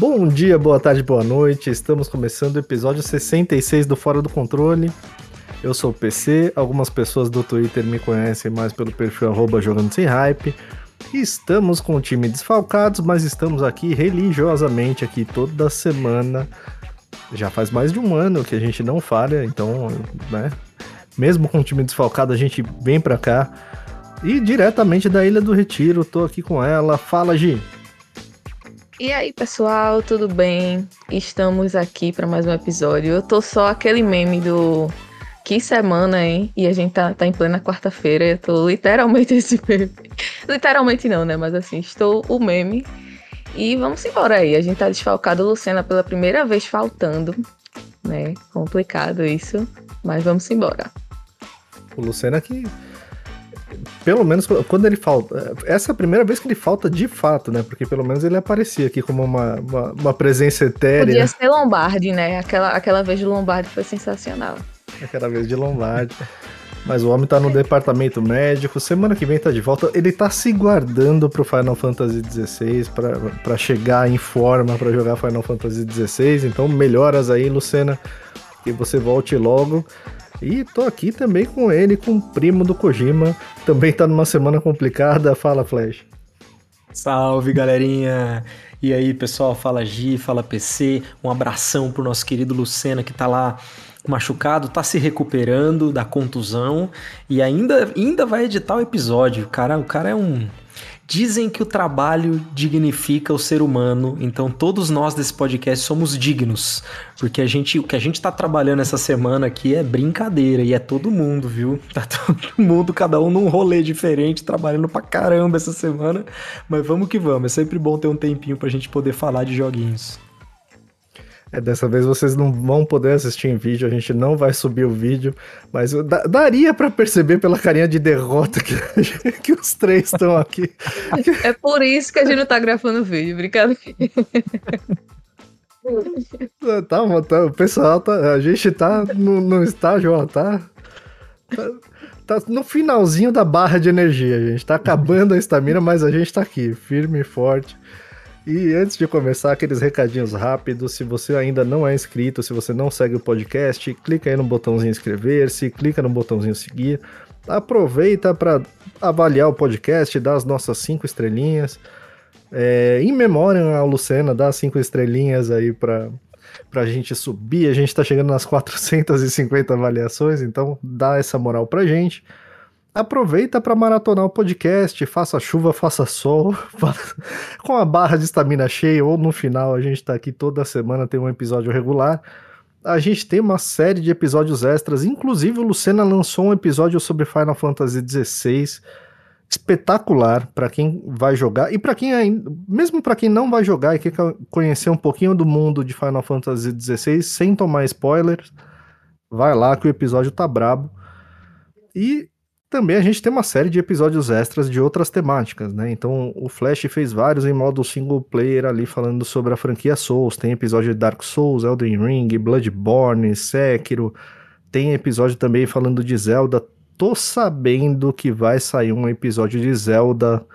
Bom dia, boa tarde, boa noite. Estamos começando o episódio 66 do Fora do Controle. Eu sou o PC, algumas pessoas do Twitter me conhecem mais pelo perfil jogando sem hype. Estamos com o time desfalcados, mas estamos aqui religiosamente aqui toda semana. Já faz mais de um ano que a gente não falha, então, né? Mesmo com o time desfalcado, a gente vem pra cá. E diretamente da Ilha do Retiro, tô aqui com ela. Fala, Gi! E aí, pessoal, tudo bem? Estamos aqui para mais um episódio. Eu tô só aquele meme do que semana, hein? E a gente tá, tá em plena quarta-feira. Eu tô literalmente esse meme. literalmente não, né? Mas assim, estou o meme. E vamos embora aí. A gente tá desfalcado, Lucena, pela primeira vez faltando. Né? Complicado isso. Mas vamos embora. O Lucena que pelo menos quando ele falta. Essa é a primeira vez que ele falta de fato, né? Porque pelo menos ele aparecia aqui como uma, uma, uma presença etérea. Podia ser Lombardi, né? Aquela, aquela vez de Lombardi foi sensacional. Aquela vez de Lombardi. Mas o homem tá no departamento médico, semana que vem tá de volta. Ele tá se guardando pro Final Fantasy XVI para chegar em forma para jogar Final Fantasy XVI. Então, melhoras aí, Lucena, que você volte logo. E tô aqui também com ele, com o primo do Kojima. Também tá numa semana complicada. Fala, Flash. Salve, galerinha! E aí, pessoal? Fala Gi, fala PC. Um abração pro nosso querido Lucena que tá lá machucado, tá se recuperando da contusão e ainda, ainda vai editar o episódio. Cara, o cara é um Dizem que o trabalho dignifica o ser humano, então todos nós desse podcast somos dignos, porque a gente, o que a gente tá trabalhando essa semana aqui é brincadeira e é todo mundo, viu? Tá todo mundo, cada um num rolê diferente, trabalhando pra caramba essa semana, mas vamos que vamos, é sempre bom ter um tempinho pra gente poder falar de joguinhos. É, dessa vez vocês não vão poder assistir em vídeo, a gente não vai subir o vídeo, mas daria para perceber pela carinha de derrota que, que os três estão aqui. É por isso que a gente não tá gravando vídeo, brincadeira. Tá, tá, o pessoal tá. A gente tá no, no estágio, ó, tá, tá. Tá no finalzinho da barra de energia, gente. Tá acabando a estamina, mas a gente tá aqui, firme e forte. E antes de começar, aqueles recadinhos rápidos. Se você ainda não é inscrito, se você não segue o podcast, clica aí no botãozinho inscrever-se, clica no botãozinho seguir. Aproveita para avaliar o podcast, dar as nossas cinco estrelinhas. É, em memória a Lucena, dá cinco estrelinhas aí para pra gente subir. A gente tá chegando nas 450 avaliações, então dá essa moral pra gente aproveita para maratonar o podcast, faça chuva, faça sol, com a barra de estamina cheia, ou no final a gente está aqui toda semana, tem um episódio regular. A gente tem uma série de episódios extras, inclusive o Lucena lançou um episódio sobre Final Fantasy XVI, espetacular para quem vai jogar e para quem ainda, mesmo para quem não vai jogar e quer conhecer um pouquinho do mundo de Final Fantasy XVI sem tomar spoilers, vai lá que o episódio tá brabo. E também a gente tem uma série de episódios extras de outras temáticas, né? Então o Flash fez vários em modo single player ali falando sobre a franquia Souls. Tem episódio de Dark Souls, Elden Ring, Bloodborne, Sekiro. Tem episódio também falando de Zelda. Tô sabendo que vai sair um episódio de Zelda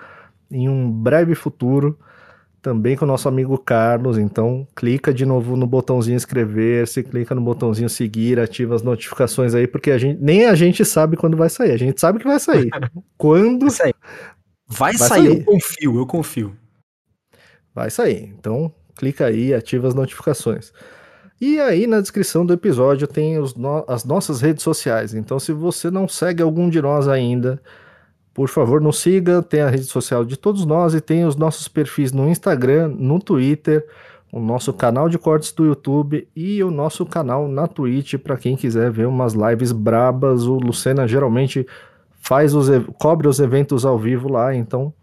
em um breve futuro também com o nosso amigo Carlos. Então, clica de novo no botãozinho inscrever-se, clica no botãozinho seguir, ativa as notificações aí, porque a gente, nem a gente sabe quando vai sair. A gente sabe que vai sair. quando. Vai sair. Vai, vai sair, sair, eu confio, eu confio. Vai sair. Então, clica aí, ativa as notificações. E aí na descrição do episódio tem no... as nossas redes sociais. Então, se você não segue algum de nós ainda, por favor, nos siga, tem a rede social de todos nós e tem os nossos perfis no Instagram, no Twitter, o nosso canal de cortes do YouTube e o nosso canal na Twitch para quem quiser ver umas lives brabas. O Lucena geralmente faz os cobre os eventos ao vivo lá, então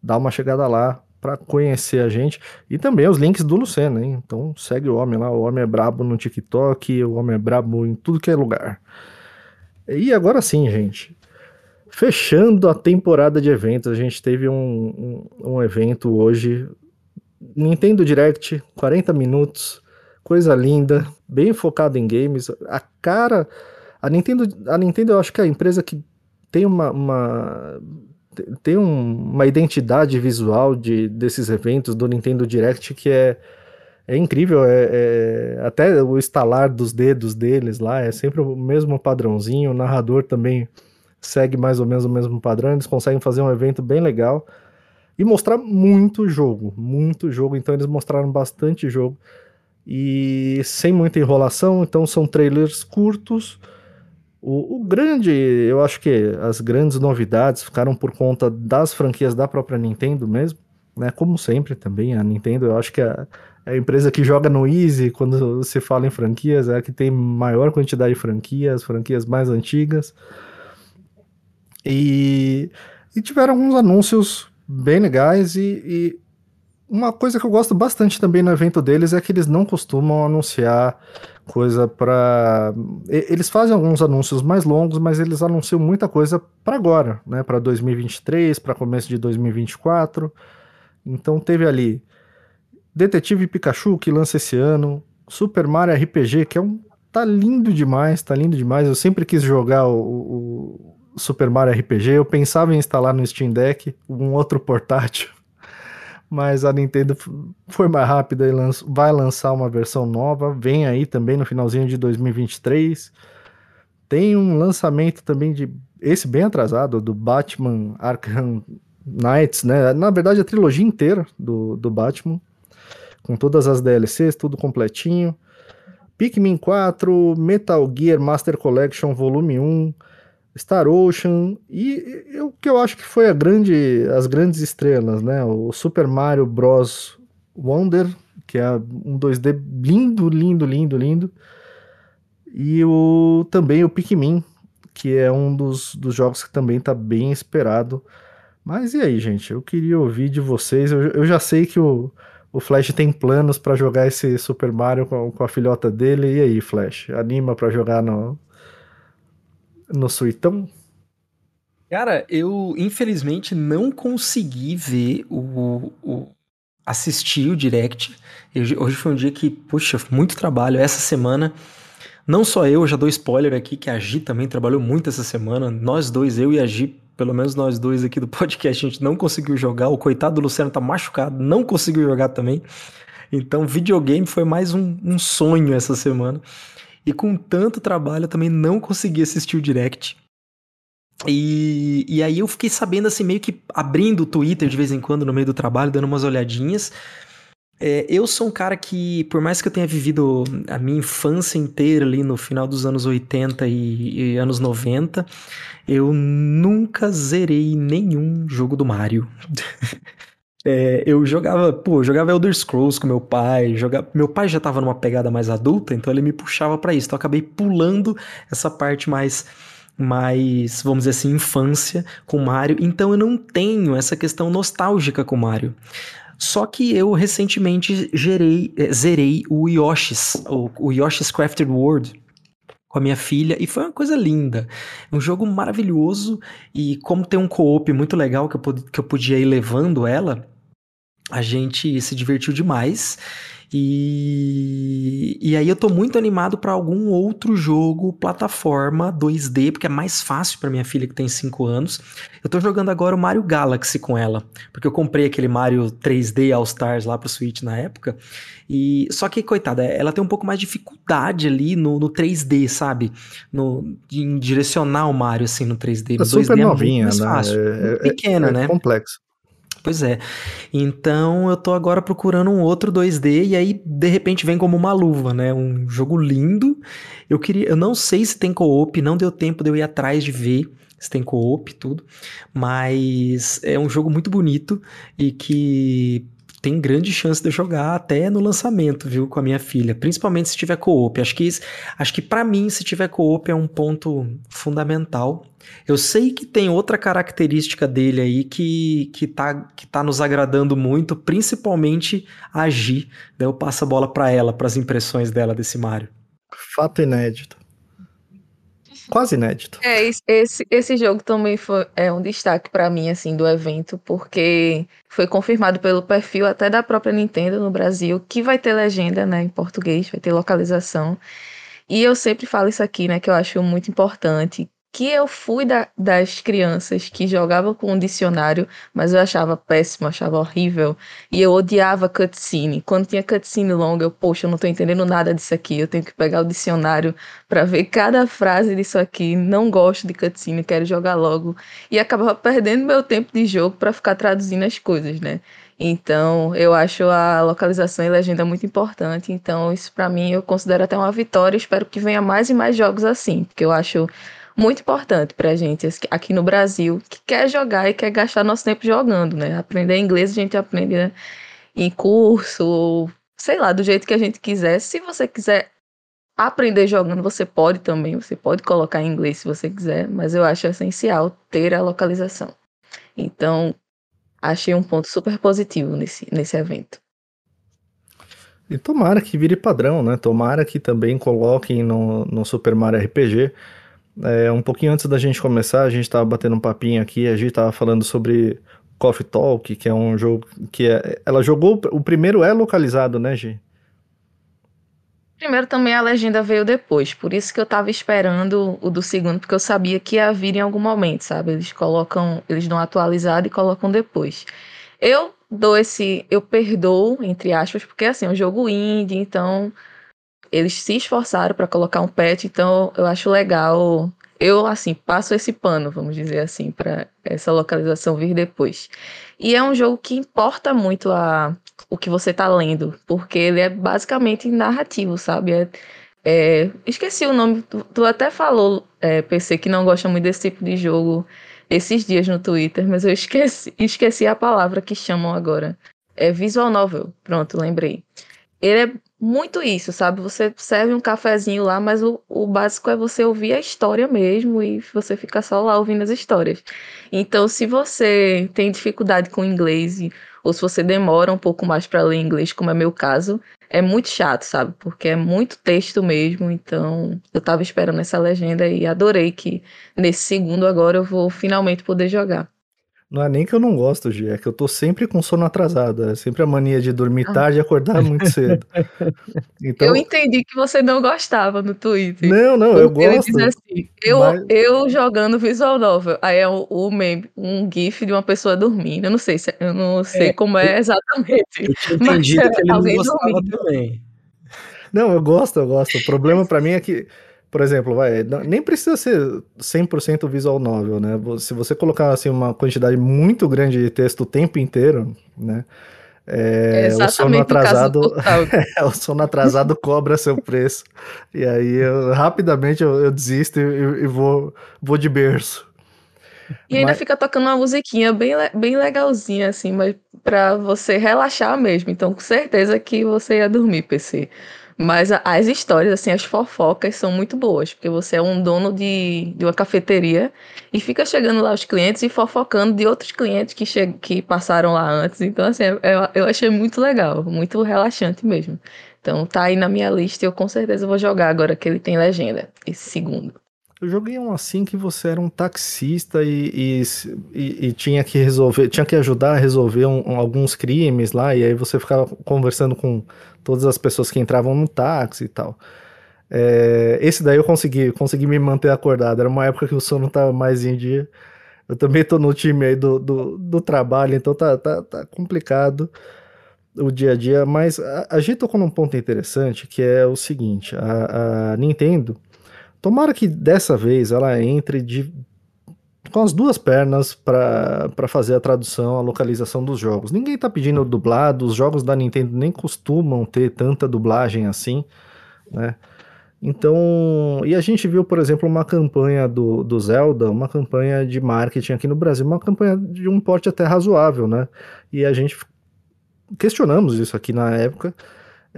dá uma chegada lá para conhecer a gente e também os links do Lucena, hein? Então segue o homem lá, o homem é brabo no TikTok, o homem é brabo em tudo que é lugar. E agora sim, gente. Fechando a temporada de eventos, a gente teve um, um, um evento hoje, Nintendo Direct, 40 minutos, coisa linda, bem focado em games. A cara, a Nintendo, a Nintendo eu acho que é a empresa que tem uma, uma tem um, uma identidade visual de, desses eventos do Nintendo Direct que é é incrível, é, é, até o estalar dos dedos deles lá é sempre o mesmo padrãozinho. O narrador também segue mais ou menos o mesmo padrão. Eles conseguem fazer um evento bem legal e mostrar muito jogo, muito jogo. Então eles mostraram bastante jogo e sem muita enrolação. Então são trailers curtos. O, o, grande, eu acho que as grandes novidades ficaram por conta das franquias da própria Nintendo mesmo, né? Como sempre também, a Nintendo, eu acho que a, é a empresa que joga no Easy quando se fala em franquias, é a que tem maior quantidade de franquias, franquias mais antigas. E, e tiveram alguns anúncios bem legais e, e, uma coisa que eu gosto bastante também no evento deles é que eles não costumam anunciar coisa para eles fazem alguns anúncios mais longos, mas eles anunciam muita coisa para agora, né, para 2023, para começo de 2024. Então teve ali Detetive Pikachu, que lança esse ano. Super Mario RPG, que é um. Tá lindo demais, tá lindo demais. Eu sempre quis jogar o, o Super Mario RPG. Eu pensava em instalar no Steam Deck um outro portátil. Mas a Nintendo foi mais rápida e lanç... vai lançar uma versão nova. Vem aí também no finalzinho de 2023. Tem um lançamento também de. Esse bem atrasado, do Batman Arkham Knights, né? Na verdade, a trilogia inteira do, do Batman com todas as DLCs, tudo completinho. Pikmin 4, Metal Gear Master Collection Volume 1, Star Ocean e o que eu acho que foi a grande, as grandes estrelas, né? O Super Mario Bros. Wonder, que é um 2D lindo, lindo, lindo, lindo. E o, também o Pikmin, que é um dos, dos jogos que também está bem esperado. Mas e aí, gente? Eu queria ouvir de vocês. Eu, eu já sei que o, o Flash tem planos para jogar esse Super Mario com, com, a filhota dele. E aí, Flash? Anima para jogar no, no Suitão? Cara, eu infelizmente não consegui ver o, o assistir o direct. Eu, hoje foi um dia que, puxa, muito trabalho. Essa semana, não só eu, já dou spoiler aqui, que a Gi também trabalhou muito essa semana. Nós dois, eu e a Gi, pelo menos nós dois aqui do podcast, a gente não conseguiu jogar. O coitado do Luciano tá machucado, não conseguiu jogar também. Então, videogame foi mais um, um sonho essa semana. E com tanto trabalho, eu também não consegui assistir o direct. E, e aí eu fiquei sabendo assim, meio que abrindo o Twitter de vez em quando no meio do trabalho, dando umas olhadinhas. É, eu sou um cara que, por mais que eu tenha vivido a minha infância inteira ali no final dos anos 80 e, e anos 90, eu nunca zerei nenhum jogo do Mario. é, eu jogava, pô, eu jogava Elder Scrolls com meu pai, jogava, meu pai já tava numa pegada mais adulta, então ele me puxava para isso. Então eu acabei pulando essa parte mais mais, vamos dizer assim, infância com Mario. Então eu não tenho essa questão nostálgica com Mario. Só que eu recentemente gerei, eh, zerei o Yoshi's, o, o Yoshi's Crafted World com a minha filha e foi uma coisa linda. Um jogo maravilhoso e como tem um co-op muito legal que eu, que eu podia ir levando ela, a gente se divertiu demais. E, e aí eu tô muito animado para algum outro jogo, plataforma 2D, porque é mais fácil para minha filha que tem 5 anos. Eu tô jogando agora o Mario Galaxy com ela, porque eu comprei aquele Mario 3D All Stars lá pro Switch na época. E só que coitada, ela tem um pouco mais de dificuldade ali no, no 3D, sabe? No em direcionar o Mario assim no 3D. É super 2D novinha, é mais né? fácil. É, é, pequena, é, né? Complexo. Pois é. Então eu tô agora procurando um outro 2D e aí de repente vem como uma luva, né? Um jogo lindo. Eu queria, eu não sei se tem co-op, não deu tempo de eu ir atrás de ver se tem co-op tudo, mas é um jogo muito bonito e que tem grande chance de eu jogar até no lançamento, viu, com a minha filha, principalmente se tiver co-op. Acho que acho que para mim se tiver co-op é um ponto fundamental. Eu sei que tem outra característica dele aí que que tá que tá nos agradando muito, principalmente a Gi. Daí eu passo a bola para ela, para as impressões dela desse Mario. Fato inédito. Quase inédito. É, esse, esse jogo também foi é um destaque para mim, assim, do evento, porque foi confirmado pelo perfil até da própria Nintendo no Brasil, que vai ter legenda, né, em português, vai ter localização. E eu sempre falo isso aqui, né, que eu acho muito importante, que eu fui da, das crianças que jogavam com um dicionário, mas eu achava péssimo, achava horrível. E eu odiava cutscene. Quando tinha cutscene longa, eu, poxa, eu não tô entendendo nada disso aqui. Eu tenho que pegar o dicionário para ver cada frase disso aqui. Não gosto de cutscene, quero jogar logo. E acabava perdendo meu tempo de jogo para ficar traduzindo as coisas, né? Então, eu acho a localização e legenda muito importante. Então, isso para mim eu considero até uma vitória. Espero que venha mais e mais jogos assim, porque eu acho muito importante pra gente aqui no Brasil, que quer jogar e quer gastar nosso tempo jogando, né? Aprender inglês a gente aprende né? em curso, sei lá, do jeito que a gente quiser. Se você quiser aprender jogando, você pode também, você pode colocar em inglês se você quiser, mas eu acho essencial ter a localização. Então, achei um ponto super positivo nesse, nesse evento. E tomara que vire padrão, né? Tomara que também coloquem no, no Super Mario RPG é, um pouquinho antes da gente começar, a gente estava batendo um papinho aqui, a gente estava falando sobre Coffee Talk, que é um jogo que é, ela jogou, o primeiro é localizado, né, Gi? Primeiro também a legenda veio depois, por isso que eu tava esperando o do segundo, porque eu sabia que ia vir em algum momento, sabe? Eles colocam, eles dão atualizado e colocam depois. Eu dou esse, eu perdoo, entre aspas, porque assim, é um jogo indie, então eles se esforçaram para colocar um patch, então eu acho legal. Eu, assim, passo esse pano, vamos dizer assim, para essa localização vir depois. E é um jogo que importa muito a, o que você tá lendo, porque ele é basicamente narrativo, sabe? É, é, esqueci o nome, tu, tu até falou, é, PC, que não gosta muito desse tipo de jogo esses dias no Twitter, mas eu esqueci, esqueci a palavra que chamam agora. É visual novel, pronto, lembrei. Ele é muito isso, sabe? Você serve um cafezinho lá, mas o, o básico é você ouvir a história mesmo e você fica só lá ouvindo as histórias. Então, se você tem dificuldade com inglês ou se você demora um pouco mais para ler inglês, como é meu caso, é muito chato, sabe? Porque é muito texto mesmo. Então, eu tava esperando essa legenda e adorei que nesse segundo agora eu vou finalmente poder jogar. Não é nem que eu não gosto, Gi, é que eu tô sempre com sono atrasado. É sempre a mania de dormir ah. tarde e acordar muito cedo. Então... Eu entendi que você não gostava no Twitter. Não, não, eu gosto. Ele diz assim, eu, mas... eu jogando visual novel. Aí é o, o meme, um gif de uma pessoa dormindo. Eu não sei, se, eu não sei é, como é exatamente. Eu tinha entendido mas, que ele não gostava dormindo. também. Não, eu gosto, eu gosto. O problema para mim é que por exemplo, vai, nem precisa ser 100% visual novel, né? Se você colocar assim uma quantidade muito grande de texto o tempo inteiro, né? É, é o sono atrasado, é, o sono atrasado cobra seu preço. E aí eu, rapidamente eu, eu desisto e, e, vou, vou de berço. E ainda mas... fica tocando uma musiquinha bem, bem legalzinha, assim, mas para você relaxar mesmo. Então, com certeza que você ia dormir, PC. Mas as histórias, assim, as fofocas são muito boas, porque você é um dono de, de uma cafeteria e fica chegando lá os clientes e fofocando de outros clientes que, che que passaram lá antes. Então, assim, eu, eu achei muito legal, muito relaxante mesmo. Então, tá aí na minha lista e eu com certeza vou jogar agora que ele tem legenda, esse segundo. Eu joguei um assim que você era um taxista e, e, e, tinha que resolver, tinha que ajudar a resolver um, alguns crimes lá, e aí você ficava conversando com todas as pessoas que entravam no táxi e tal. É, esse daí eu consegui, consegui me manter acordado. Era uma época que o sono tava mais em dia. Eu também tô no time aí do, do, do trabalho, então tá, tá, tá complicado o dia a dia, mas a, a gente tocou num ponto interessante que é o seguinte: a, a Nintendo Tomara que dessa vez ela entre de, com as duas pernas para fazer a tradução, a localização dos jogos. Ninguém está pedindo dublado, os jogos da Nintendo nem costumam ter tanta dublagem assim, né? Então, e a gente viu, por exemplo, uma campanha do, do Zelda, uma campanha de marketing aqui no Brasil, uma campanha de um porte até razoável, né? E a gente questionamos isso aqui na época,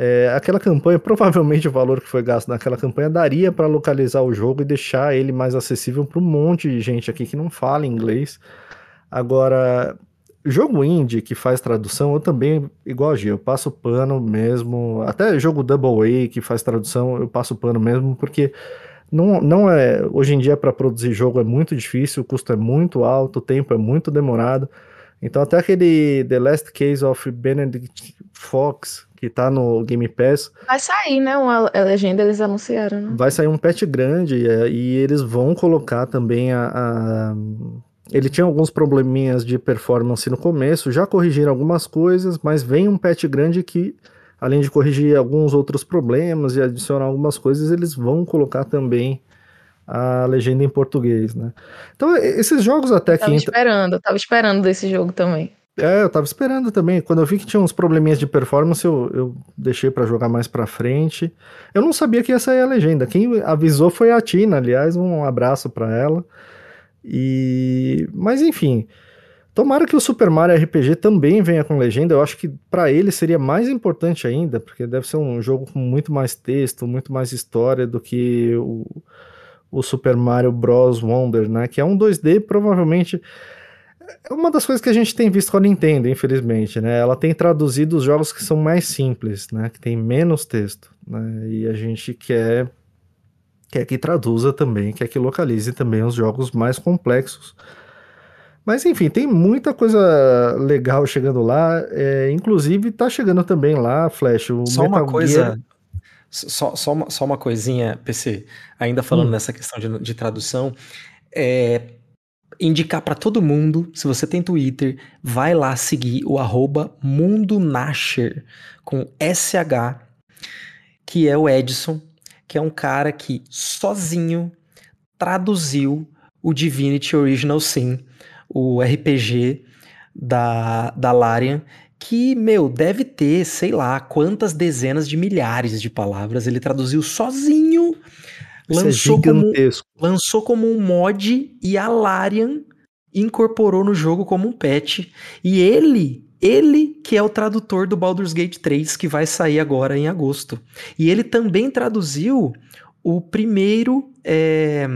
é, aquela campanha, provavelmente o valor que foi gasto naquela campanha daria para localizar o jogo e deixar ele mais acessível para um monte de gente aqui que não fala inglês. Agora, jogo indie que faz tradução, eu também, igual a Gia, eu passo pano mesmo. Até jogo Double A que faz tradução, eu passo pano mesmo, porque não, não é. Hoje em dia, para produzir jogo é muito difícil, o custo é muito alto, o tempo é muito demorado. Então até aquele The Last Case of Benedict Fox, que tá no Game Pass. Vai sair, né? Uma a legenda eles anunciaram, né? Vai sair um patch grande é, e eles vão colocar também a, a, Ele tinha alguns probleminhas de performance no começo, já corrigiram algumas coisas, mas vem um patch grande que, além de corrigir alguns outros problemas e adicionar algumas coisas, eles vão colocar também a legenda em português, né? Então, esses jogos até eu tava que. esperando, eu tava esperando desse jogo também. É, eu tava esperando também. Quando eu vi que tinha uns probleminhas de performance, eu, eu deixei para jogar mais pra frente. Eu não sabia que ia sair a legenda. Quem avisou foi a Tina, aliás, um abraço para ela. E mas enfim, tomara que o Super Mario RPG também venha com legenda. Eu acho que para ele seria mais importante ainda, porque deve ser um jogo com muito mais texto, muito mais história do que o, o Super Mario Bros Wonder, né, que é um 2D provavelmente é uma das coisas que a gente tem visto com a Nintendo, infelizmente, né? Ela tem traduzido os jogos que são mais simples, né? Que tem menos texto, né? E a gente quer quer que traduza também, quer que localize também os jogos mais complexos. Mas enfim, tem muita coisa legal chegando lá. É, inclusive, tá chegando também lá, Flash, o Só Metal uma coisa. Gear... Só, só, uma, só uma coisinha, PC, ainda falando hum. nessa questão de, de tradução. É, indicar para todo mundo, se você tem Twitter, vai lá seguir o arroba com SH, que é o Edson, que é um cara que sozinho traduziu o Divinity Original Sin, o RPG da, da Larian, que, meu, deve ter, sei lá, quantas dezenas de milhares de palavras ele traduziu sozinho lançou, é como, lançou como um mod e a Larian incorporou no jogo como um patch. E ele, ele que é o tradutor do Baldur's Gate 3, que vai sair agora em agosto. E ele também traduziu o primeiro. É,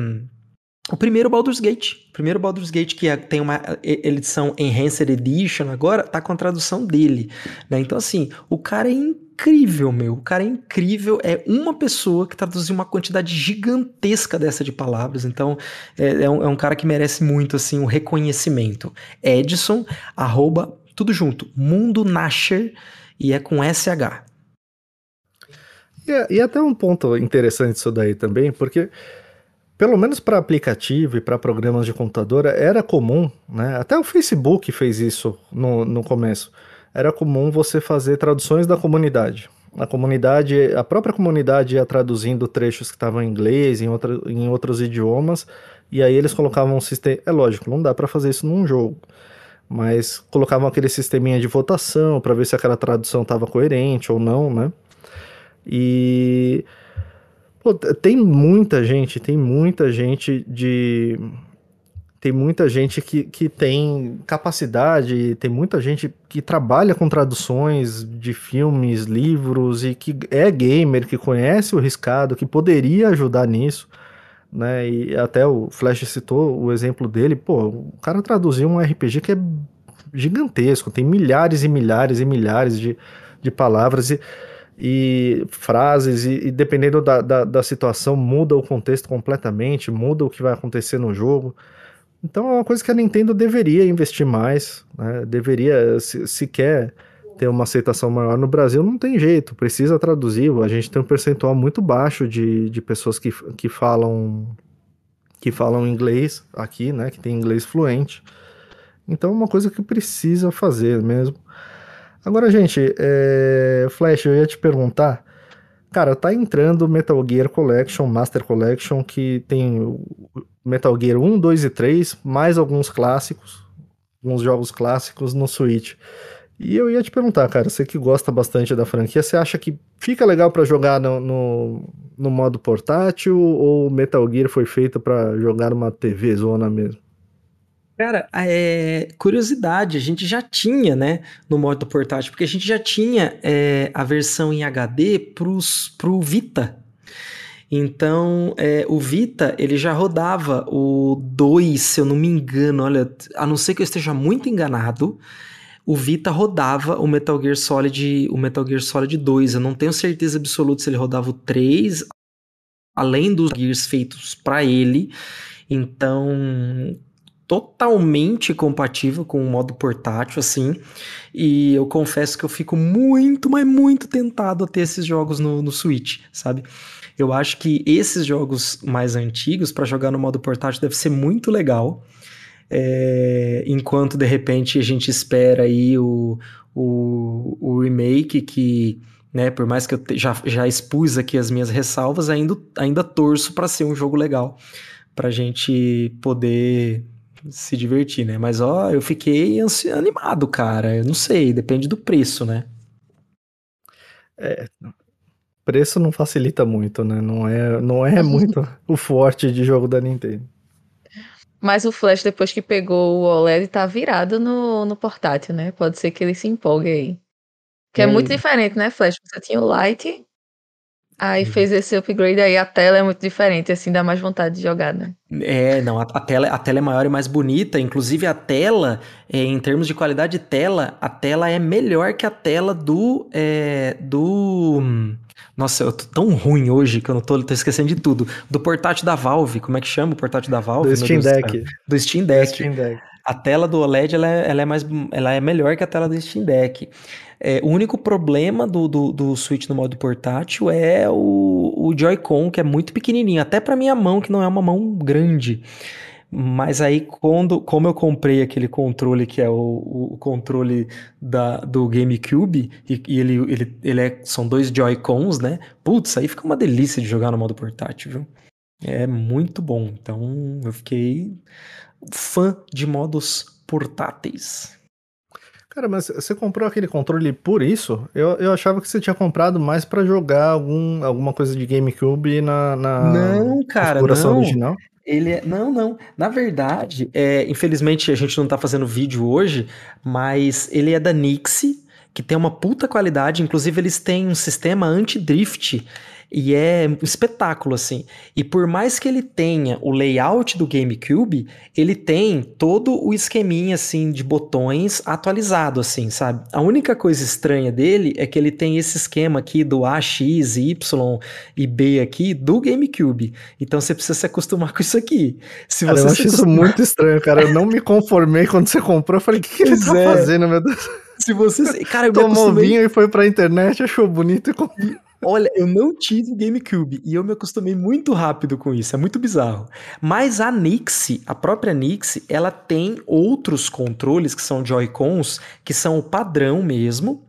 o primeiro Baldur's Gate. O primeiro Baldur's Gate, que é, tem uma edição Enhanced Edition agora, tá com a tradução dele. Né? Então, assim, o cara é incrível, meu. O cara é incrível. É uma pessoa que traduziu uma quantidade gigantesca dessa de palavras. Então, é, é, um, é um, cara que merece muito, assim, o um reconhecimento. Edson, arroba, tudo junto, Mundo Nasher, e é com SH. E, e até um ponto interessante isso daí também, porque pelo menos para aplicativo e para programas de computador era comum, né? Até o Facebook fez isso no, no começo era comum você fazer traduções da comunidade. A comunidade, a própria comunidade ia traduzindo trechos que estavam em inglês, em, outra, em outros idiomas, e aí eles colocavam um sistema. É lógico, não dá para fazer isso num jogo, mas colocavam aquele sisteminha de votação para ver se aquela tradução estava coerente ou não, né? E. Pô, tem muita gente, tem muita gente de tem muita gente que, que tem capacidade, tem muita gente que trabalha com traduções de filmes, livros e que é gamer, que conhece o riscado, que poderia ajudar nisso, né? E até o Flash citou o exemplo dele, pô, o cara traduziu um RPG que é gigantesco, tem milhares e milhares e milhares de, de palavras e, e frases, e, e dependendo da, da, da situação, muda o contexto completamente, muda o que vai acontecer no jogo. Então é uma coisa que a Nintendo deveria investir mais, né? deveria, se, se quer ter uma aceitação maior no Brasil, não tem jeito, precisa traduzir. A gente tem um percentual muito baixo de, de pessoas que, que falam que falam inglês aqui, né? Que tem inglês fluente. Então é uma coisa que precisa fazer mesmo. Agora, gente, é... Flash, eu ia te perguntar. Cara, tá entrando Metal Gear Collection, Master Collection, que tem Metal Gear 1, 2 e 3, mais alguns clássicos, alguns jogos clássicos no Switch. E eu ia te perguntar, cara, você que gosta bastante da franquia, você acha que fica legal para jogar no, no, no, modo portátil ou Metal Gear foi feito para jogar numa TV zona mesmo? Cara, é, curiosidade, a gente já tinha, né, no modo portátil, porque a gente já tinha é, a versão em HD pros, pro Vita, então, é, o Vita, ele já rodava o 2, se eu não me engano, olha, a não ser que eu esteja muito enganado, o Vita rodava o Metal Gear Solid, o Metal Gear Solid 2. Eu não tenho certeza absoluta se ele rodava o 3, além dos Gears feitos para ele. Então, totalmente compatível com o modo portátil, assim. E eu confesso que eu fico muito, mas muito tentado a ter esses jogos no, no Switch, sabe? Eu acho que esses jogos mais antigos, para jogar no modo portátil, deve ser muito legal. É, enquanto de repente a gente espera aí o, o, o remake que né? Por mais que eu já, já expus aqui as minhas ressalvas, ainda, ainda torço para ser um jogo legal, para gente poder se divertir, né? Mas ó, eu fiquei animado, cara. Eu não sei, depende do preço, né? É, preço não facilita muito, né? Não é, não é muito o forte de jogo da Nintendo. Mas o Flash, depois que pegou o OLED, tá virado no, no portátil, né? Pode ser que ele se empolgue aí. Que é muito diferente, né, Flash? Você tinha o Lite, aí uhum. fez esse upgrade, aí a tela é muito diferente, assim, dá mais vontade de jogar, né? É, não, a, a tela, a tela é maior e mais bonita, inclusive a tela, é, em termos de qualidade de tela, a tela é melhor que a tela do... É, do... Nossa, eu tô tão ruim hoje que eu não tô, tô esquecendo de tudo. Do portátil da Valve, como é que chama o portátil da Valve? Do Steam Deck. Do Steam Deck. Do Steam Deck. A tela do OLED ela é, ela é, mais, ela é melhor que a tela do Steam Deck. É, o único problema do, do, do, Switch no modo portátil é o, o Joy-Con, que é muito pequenininho, até para minha mão, que não é uma mão grande. Mas aí, quando, como eu comprei aquele controle que é o, o controle da, do GameCube, e, e ele, ele, ele é, são dois Joy-Cons, né? Putz, aí fica uma delícia de jogar no modo portátil, viu? É muito bom. Então, eu fiquei fã de modos portáteis. Cara, mas você comprou aquele controle por isso? Eu, eu achava que você tinha comprado mais para jogar algum, alguma coisa de GameCube na, na não, cara, não. original. Ele é, não, não. Na verdade, é, infelizmente a gente não tá fazendo vídeo hoje, mas ele é da Nixie, que tem uma puta qualidade. Inclusive, eles têm um sistema anti-drift e é um espetáculo, assim. E por mais que ele tenha o layout do GameCube, ele tem todo o esqueminha, assim, de botões atualizado, assim, sabe? A única coisa estranha dele é que ele tem esse esquema aqui do A, X, Y e B aqui do GameCube. Então você precisa se acostumar com isso aqui. Se cara, você eu acho isso muito estranho, cara. Eu não me conformei quando você comprou. Eu falei, o que, que ele tá é. fazendo, meu Deus? Se você. Cara, eu Tomou acostumei... vinho e foi pra internet, achou bonito e comprou. Olha, eu não tive GameCube e eu me acostumei muito rápido com isso, é muito bizarro. Mas a Nixie, a própria Nixie, ela tem outros controles que são Joy-Cons, que são o padrão mesmo.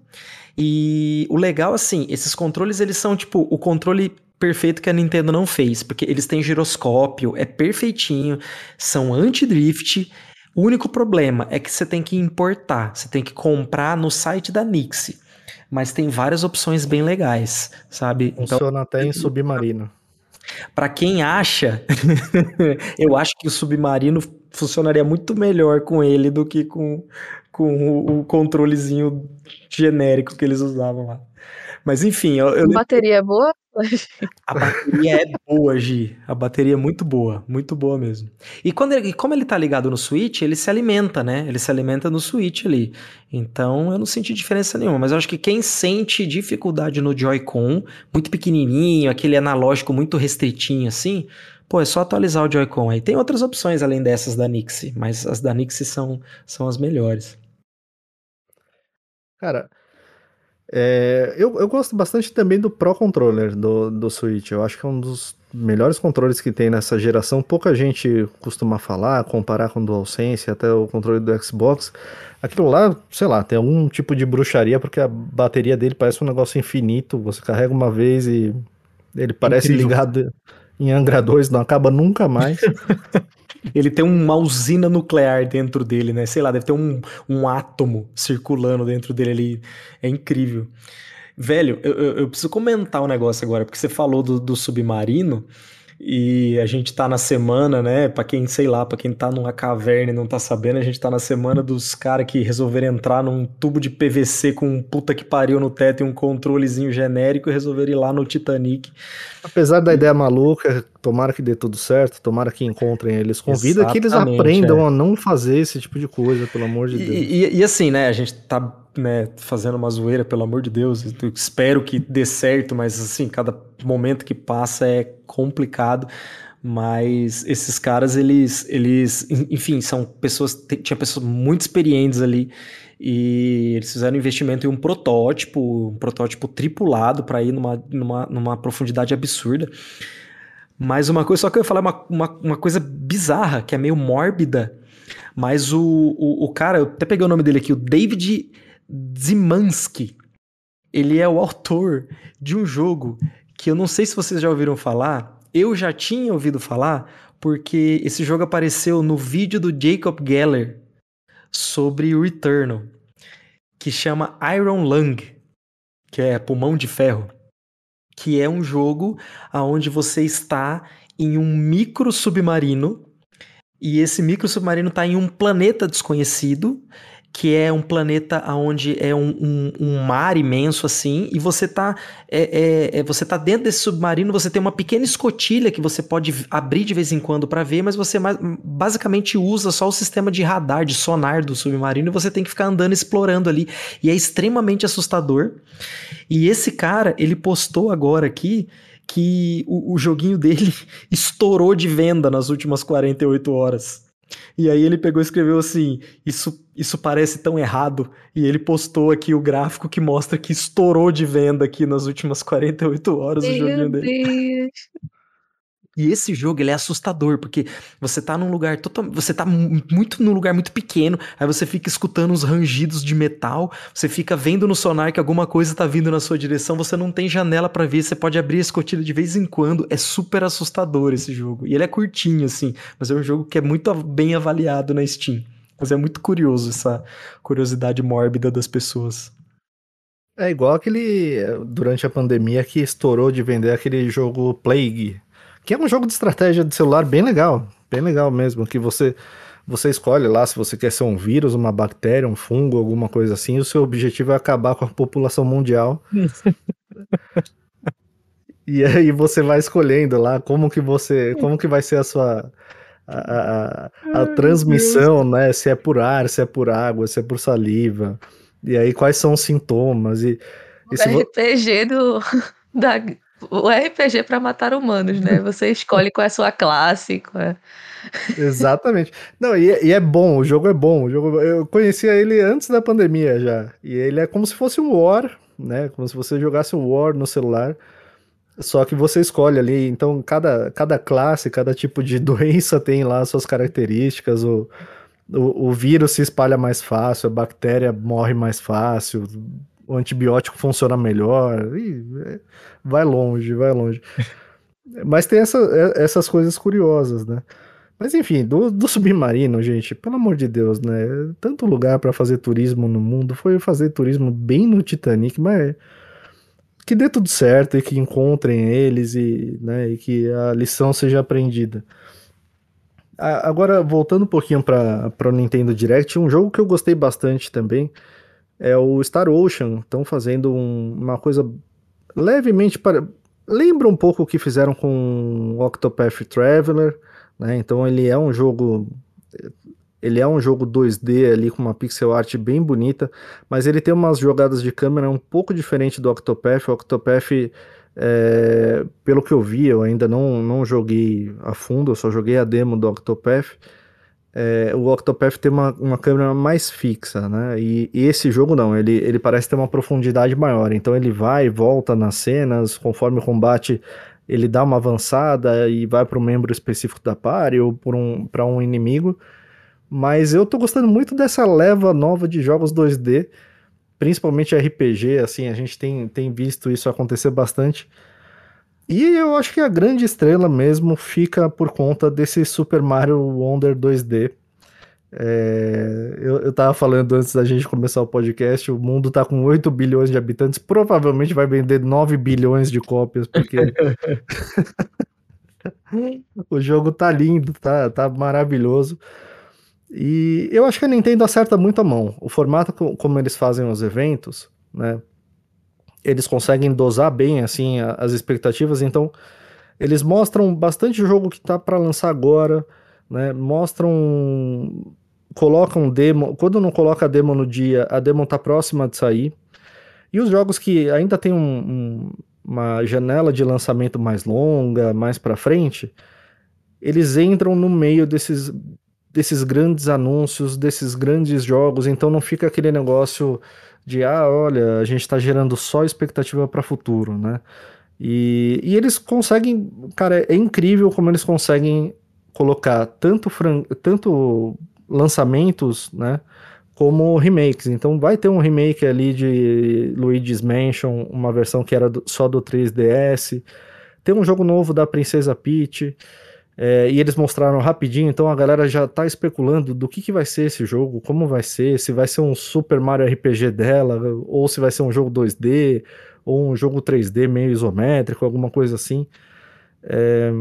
E o legal, assim, esses controles, eles são tipo o controle perfeito que a Nintendo não fez, porque eles têm giroscópio, é perfeitinho, são anti-drift. O único problema é que você tem que importar, você tem que comprar no site da Nixie mas tem várias opções bem legais, sabe? Então Funciona então, até em submarino. Para quem acha, eu acho que o submarino funcionaria muito melhor com ele do que com, com o, o controlezinho genérico que eles usavam lá. Mas enfim, eu, eu... bateria é boa? A bateria é boa, Gi. A bateria é muito boa, muito boa mesmo. E quando ele, como ele tá ligado no Switch, ele se alimenta, né? Ele se alimenta no Switch ali. Então eu não senti diferença nenhuma. Mas eu acho que quem sente dificuldade no Joy-Con, muito pequenininho, aquele analógico muito restritinho assim, pô, é só atualizar o Joy-Con aí. Tem outras opções além dessas da Nixie, mas as da Nixie são, são as melhores. Cara, é, eu, eu gosto bastante também do Pro Controller do, do Switch. Eu acho que é um dos melhores controles que tem nessa geração. Pouca gente costuma falar, comparar com o DualSense, até o controle do Xbox. Aquilo lá, sei lá, tem algum tipo de bruxaria, porque a bateria dele parece um negócio infinito. Você carrega uma vez e ele parece Incrível. ligado em Angra 2, não acaba nunca mais. Ele tem uma usina nuclear dentro dele, né? Sei lá, deve ter um, um átomo circulando dentro dele ali. É incrível. Velho, eu, eu, eu preciso comentar um negócio agora, porque você falou do, do submarino. E a gente tá na semana, né? Pra quem, sei lá, pra quem tá numa caverna e não tá sabendo, a gente tá na semana dos caras que resolveram entrar num tubo de PVC com um puta que pariu no teto e um controlezinho genérico e resolveram ir lá no Titanic. Apesar da ideia maluca, tomara que dê tudo certo, tomara que encontrem eles. Convida que eles aprendam é. a não fazer esse tipo de coisa, pelo amor de Deus. E, e, e assim, né? A gente tá né, fazendo uma zoeira, pelo amor de Deus. Eu espero que dê certo, mas assim, cada momento que passa é complicado. Mas esses caras, eles, eles, enfim, são pessoas, tinha pessoas muito experientes ali e eles fizeram investimento em um protótipo, um protótipo tripulado para ir numa, numa, numa profundidade absurda. Mas uma coisa, só que eu ia falar uma, uma, uma coisa bizarra, que é meio mórbida, mas o, o, o, cara, eu até peguei o nome dele aqui, o David Zimansky, ele é o autor de um jogo que eu não sei se vocês já ouviram falar, eu já tinha ouvido falar, porque esse jogo apareceu no vídeo do Jacob Geller sobre o Returnal que chama Iron Lung, que é pulmão de ferro, que é um jogo aonde você está em um micro submarino e esse micro submarino está em um planeta desconhecido que é um planeta onde é um, um, um, mar imenso assim, e você tá, é, é, é, você tá dentro desse submarino, você tem uma pequena escotilha que você pode abrir de vez em quando para ver, mas você basicamente usa só o sistema de radar, de sonar do submarino, e você tem que ficar andando explorando ali, e é extremamente assustador. E esse cara, ele postou agora aqui que o, o joguinho dele estourou de venda nas últimas 48 horas. E aí ele pegou e escreveu assim: Isso, isso parece tão errado. E ele postou aqui o gráfico que mostra que estourou de venda aqui nas últimas 48 horas Meu o joguinho dele. Deus. E esse jogo ele é assustador, porque você tá num lugar total, você tá muito num lugar muito pequeno, aí você fica escutando uns rangidos de metal, você fica vendo no sonar que alguma coisa tá vindo na sua direção, você não tem janela para ver, você pode abrir a escotilha de vez em quando, é super assustador esse jogo. E ele é curtinho assim, mas é um jogo que é muito bem avaliado na Steam. Mas é muito curioso essa curiosidade mórbida das pessoas. É igual aquele durante a pandemia que estourou de vender aquele jogo Plague, que é um jogo de estratégia de celular bem legal, bem legal mesmo, que você você escolhe lá se você quer ser um vírus, uma bactéria, um fungo, alguma coisa assim, o seu objetivo é acabar com a população mundial. e aí você vai escolhendo lá como que você, como que vai ser a sua a, a, a transmissão, né? Se é por ar, se é por água, se é por saliva. E aí quais são os sintomas e, e o RPG do da o RPG para matar humanos, né? Você escolhe qual é a sua classe. Qual é... Exatamente. Não, e, e, é bom, o jogo é bom. O jogo, eu conhecia ele antes da pandemia já. E ele é como se fosse um War, né? Como se você jogasse um War no celular. Só que você escolhe ali, então cada, cada classe, cada tipo de doença tem lá suas características. O, o, o vírus se espalha mais fácil, a bactéria morre mais fácil, o antibiótico funciona melhor. Ih, é, vai longe, vai longe. Mas tem essa, é, essas coisas curiosas, né? Mas enfim, do, do, submarino, gente, pelo amor de Deus, né? Tanto lugar para fazer turismo no mundo, foi fazer turismo bem no Titanic, mas que dê tudo certo e que encontrem eles e, né, e que a lição seja aprendida. Agora, voltando um pouquinho para o Nintendo Direct, um jogo que eu gostei bastante também, é o Star Ocean. Estão fazendo um, uma coisa levemente para. Lembra um pouco o que fizeram com Octopath Traveler, né? Então ele é um jogo. Ele é um jogo 2D ali com uma pixel art bem bonita, mas ele tem umas jogadas de câmera um pouco diferente do Octopath. O Octopath, é, pelo que eu vi, eu ainda não, não joguei a fundo, eu só joguei a demo do Octopath é, o Octopath tem uma, uma câmera mais fixa, né? E, e, esse jogo não, ele, ele parece ter uma profundidade maior. Então ele vai e volta nas cenas, conforme o combate, ele dá uma avançada e vai para um membro específico da party ou para um, um inimigo. Mas eu tô gostando muito dessa leva nova de jogos 2D, principalmente RPG, assim, a gente tem, tem visto isso acontecer bastante. E eu acho que a grande estrela mesmo fica por conta desse Super Mario Wonder 2D. É, eu, eu tava falando antes da gente começar o podcast, o mundo tá com 8 bilhões de habitantes, provavelmente vai vender 9 bilhões de cópias, porque o jogo tá lindo, tá, tá maravilhoso. E eu acho que a Nintendo acerta muito a mão. O formato como eles fazem os eventos, né? eles conseguem dosar bem assim as expectativas, então eles mostram bastante jogo que tá para lançar agora, né? Mostram colocam demo, quando não coloca a demo no dia, a demo tá próxima de sair. E os jogos que ainda tem um, um, uma janela de lançamento mais longa, mais para frente, eles entram no meio desses, desses grandes anúncios, desses grandes jogos, então não fica aquele negócio de, ah, olha, a gente está gerando só expectativa para futuro, né? E, e eles conseguem, cara, é incrível como eles conseguem colocar tanto, fran tanto lançamentos, né? Como remakes. Então vai ter um remake ali de Luigi's Mansion, uma versão que era do, só do 3DS. Tem um jogo novo da Princesa Peach. É, e eles mostraram rapidinho, então a galera já tá especulando do que, que vai ser esse jogo, como vai ser, se vai ser um Super Mario RPG dela, ou se vai ser um jogo 2D, ou um jogo 3D meio isométrico, alguma coisa assim. É,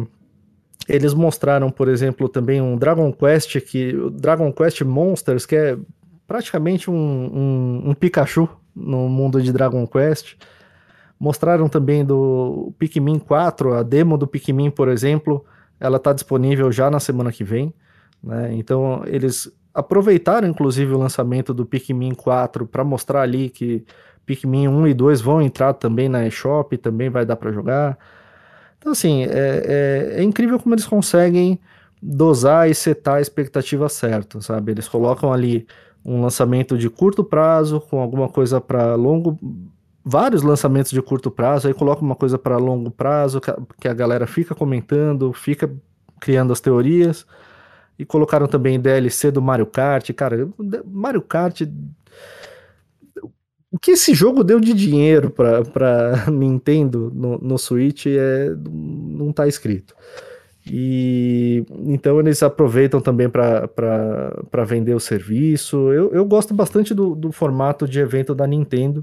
eles mostraram, por exemplo, também um Dragon Quest, que Dragon Quest Monsters, que é praticamente um, um, um Pikachu no mundo de Dragon Quest. Mostraram também do Pikmin 4, a demo do Pikmin, por exemplo, ela está disponível já na semana que vem. Né? Então, eles aproveitaram, inclusive, o lançamento do Pikmin 4 para mostrar ali que Pikmin 1 e 2 vão entrar também na eShop, também vai dar para jogar. Então, assim, é, é, é, incrível como eles conseguem dosar e setar a expectativa certa, sabe? Eles colocam ali um lançamento de curto prazo com alguma coisa para longo. Vários lançamentos de curto prazo, aí coloca uma coisa para longo prazo que a, galera fica comentando, fica criando as teorias. E colocaram também DLC do Mario Kart. Cara, Mario Kart o que esse jogo deu de dinheiro para Nintendo no, no Switch é, não tá escrito. E então eles aproveitam também para vender o serviço. Eu, eu gosto bastante do, do formato de evento da Nintendo.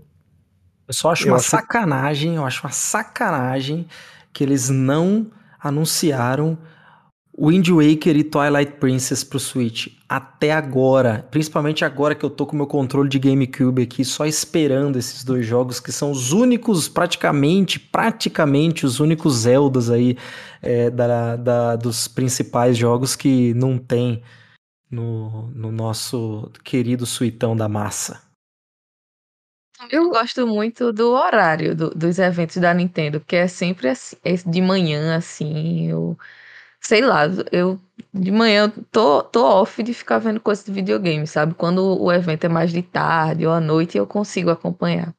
Eu só acho eu uma acho... sacanagem, eu acho uma sacanagem que eles não anunciaram Wind Waker e Twilight Princess pro Switch até agora, principalmente agora que eu tô com meu controle de GameCube aqui, só esperando esses dois jogos que são os únicos, praticamente, praticamente os únicos Zeldas aí é, da, da, dos principais jogos que não tem no, no nosso querido suitão da massa. Eu gosto muito do horário do, dos eventos da Nintendo, porque é sempre assim, é de manhã, assim, eu sei lá, eu de manhã tô, tô off de ficar vendo coisas de videogame, sabe? Quando o evento é mais de tarde ou à noite, eu consigo acompanhar.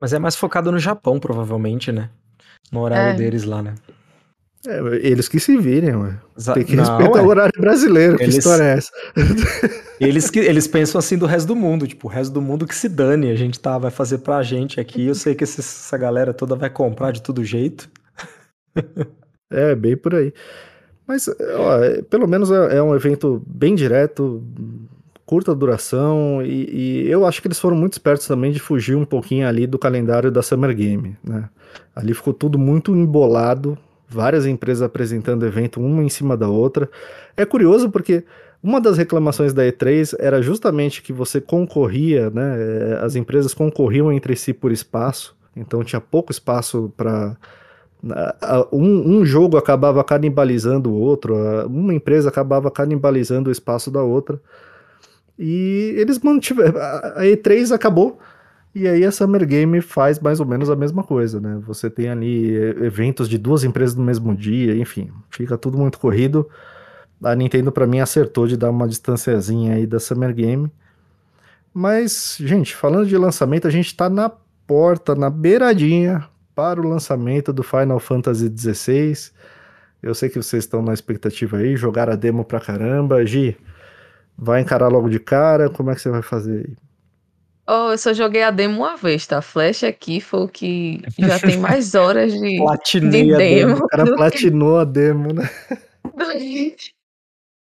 Mas é mais focado no Japão, provavelmente, né? No horário é. deles lá, né? É, eles que se virem, ué. Tem que respeitar o horário brasileiro. Eles, que história é essa? eles, que, eles pensam assim do resto do mundo, tipo, o resto do mundo que se dane. A gente tá, vai fazer pra gente aqui. Eu sei que essa galera toda vai comprar de todo jeito. é, bem por aí. Mas, ó, é, pelo menos é, é, um evento bem direto, curta duração, e, e, eu acho que eles foram muito espertos também de fugir um pouquinho ali do calendário da Summer Game, né? Ali ficou tudo muito embolado, várias empresas apresentando evento uma em cima da outra. É curioso porque uma das reclamações da E3 era justamente que você concorria, né? É, as empresas concorriam entre si por espaço, então tinha pouco espaço para um, um, jogo acabava canibalizando o outro, uma empresa acabava canibalizando o espaço da outra. E eles mantiveram. A E3 acabou. E aí a Summer Game faz mais ou menos a mesma coisa, né? Você tem ali eventos de duas empresas no mesmo dia, enfim, fica tudo muito corrido. A Nintendo para mim acertou de dar uma distanciazinha aí da Summer Game. Mas, gente, falando de lançamento, a gente tá na porta, na beiradinha para o lançamento do Final Fantasy XVI. Eu sei que vocês estão na expectativa aí, jogar a demo pra caramba. Gi, vai encarar logo de cara? Como é que você vai fazer aí? Oh, eu só joguei a demo uma vez, tá? Flash aqui foi o que já tem mais horas de, de demo. demo. O cara platinou que... a demo, né?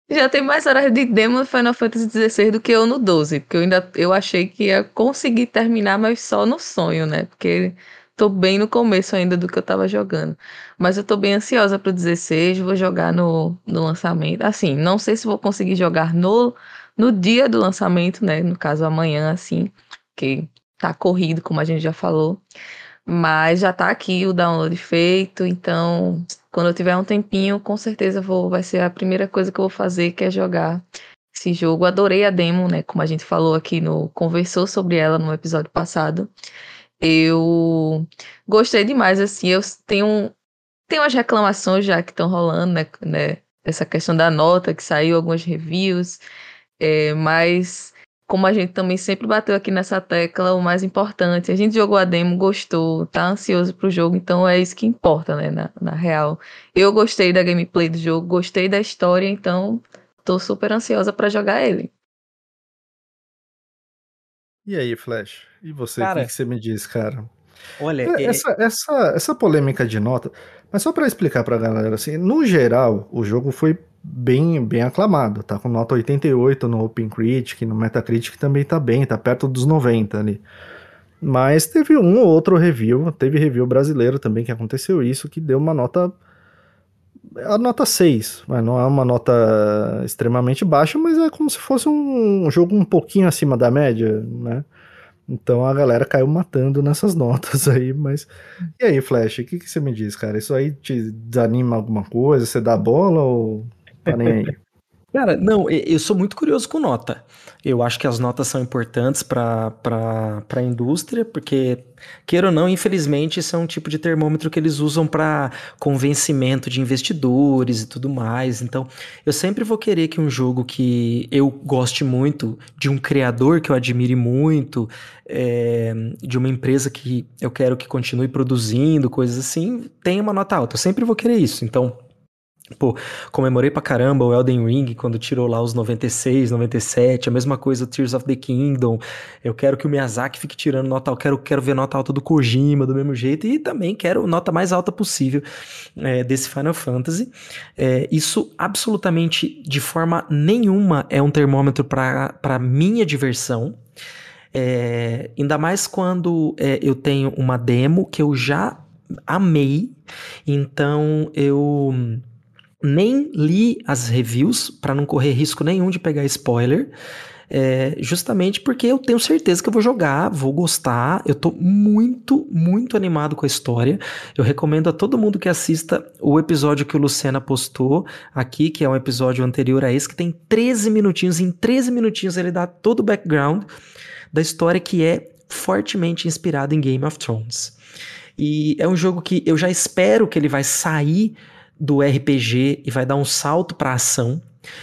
Já tem mais horas de demo no Final Fantasy XVI do que eu no 12, porque eu ainda eu achei que ia conseguir terminar, mas só no sonho, né? Porque tô bem no começo ainda do que eu tava jogando. Mas eu tô bem ansiosa pro 16, vou jogar no, no lançamento. Assim, não sei se vou conseguir jogar no, no dia do lançamento, né? No caso, amanhã, assim, que tá corrido, como a gente já falou. Mas já tá aqui o download feito, então quando eu tiver um tempinho, com certeza vou, vai ser a primeira coisa que eu vou fazer, que é jogar esse jogo. Adorei a demo, né? Como a gente falou aqui no conversou sobre ela no episódio passado. Eu gostei demais, assim, eu tenho, tenho umas reclamações já que estão rolando, né, né, essa questão da nota que saiu, algumas reviews, é, mas como a gente também sempre bateu aqui nessa tecla, o mais importante, a gente jogou a demo, gostou, tá ansioso pro jogo, então é isso que importa, né, na, na real. Eu gostei da gameplay do jogo, gostei da história, então tô super ansiosa para jogar ele. E aí, Flash? E você, o que, que, você me diz, cara? Olha, é, é... essa, essa, essa polêmica de nota, mas só para explicar pra galera, assim, no geral, o jogo foi bem, bem aclamado, tá com nota 88 no OpenCritic, no Metacritic também tá bem, tá perto dos 90 ali. Mas teve um ou outro review, teve review brasileiro também que aconteceu isso, que deu uma nota a nota 6, mas não é uma nota extremamente baixa, mas é como se fosse um jogo um pouquinho acima da média, né? Então a galera caiu matando nessas notas aí, mas. E aí, Flash, o que, que você me diz, cara? Isso aí te desanima alguma coisa? Você dá bola ou tá nem aí? Cara, não, eu sou muito curioso com nota. Eu acho que as notas são importantes para a indústria, porque, queira ou não, infelizmente, isso é um tipo de termômetro que eles usam para convencimento de investidores e tudo mais. Então, eu sempre vou querer que um jogo que eu goste muito, de um criador que eu admire muito, é, de uma empresa que eu quero que continue produzindo, coisas assim, tenha uma nota alta. Eu sempre vou querer isso. Então, Pô, comemorei pra caramba o Elden Ring quando tirou lá os 96, 97, a mesma coisa Tears of the Kingdom. Eu quero que o Miyazaki fique tirando nota, eu quero, quero ver nota alta do Kojima do mesmo jeito e também quero nota mais alta possível é, desse Final Fantasy. É, isso absolutamente de forma nenhuma é um termômetro para minha diversão. É, ainda mais quando é, eu tenho uma demo que eu já amei, então eu nem li as reviews para não correr risco nenhum de pegar spoiler. É, justamente porque eu tenho certeza que eu vou jogar, vou gostar. Eu tô muito, muito animado com a história. Eu recomendo a todo mundo que assista o episódio que o Lucena postou aqui, que é um episódio anterior a esse, que tem 13 minutinhos. Em 13 minutinhos ele dá todo o background da história que é fortemente inspirada em Game of Thrones. E é um jogo que eu já espero que ele vai sair do RPG e vai dar um salto para ação.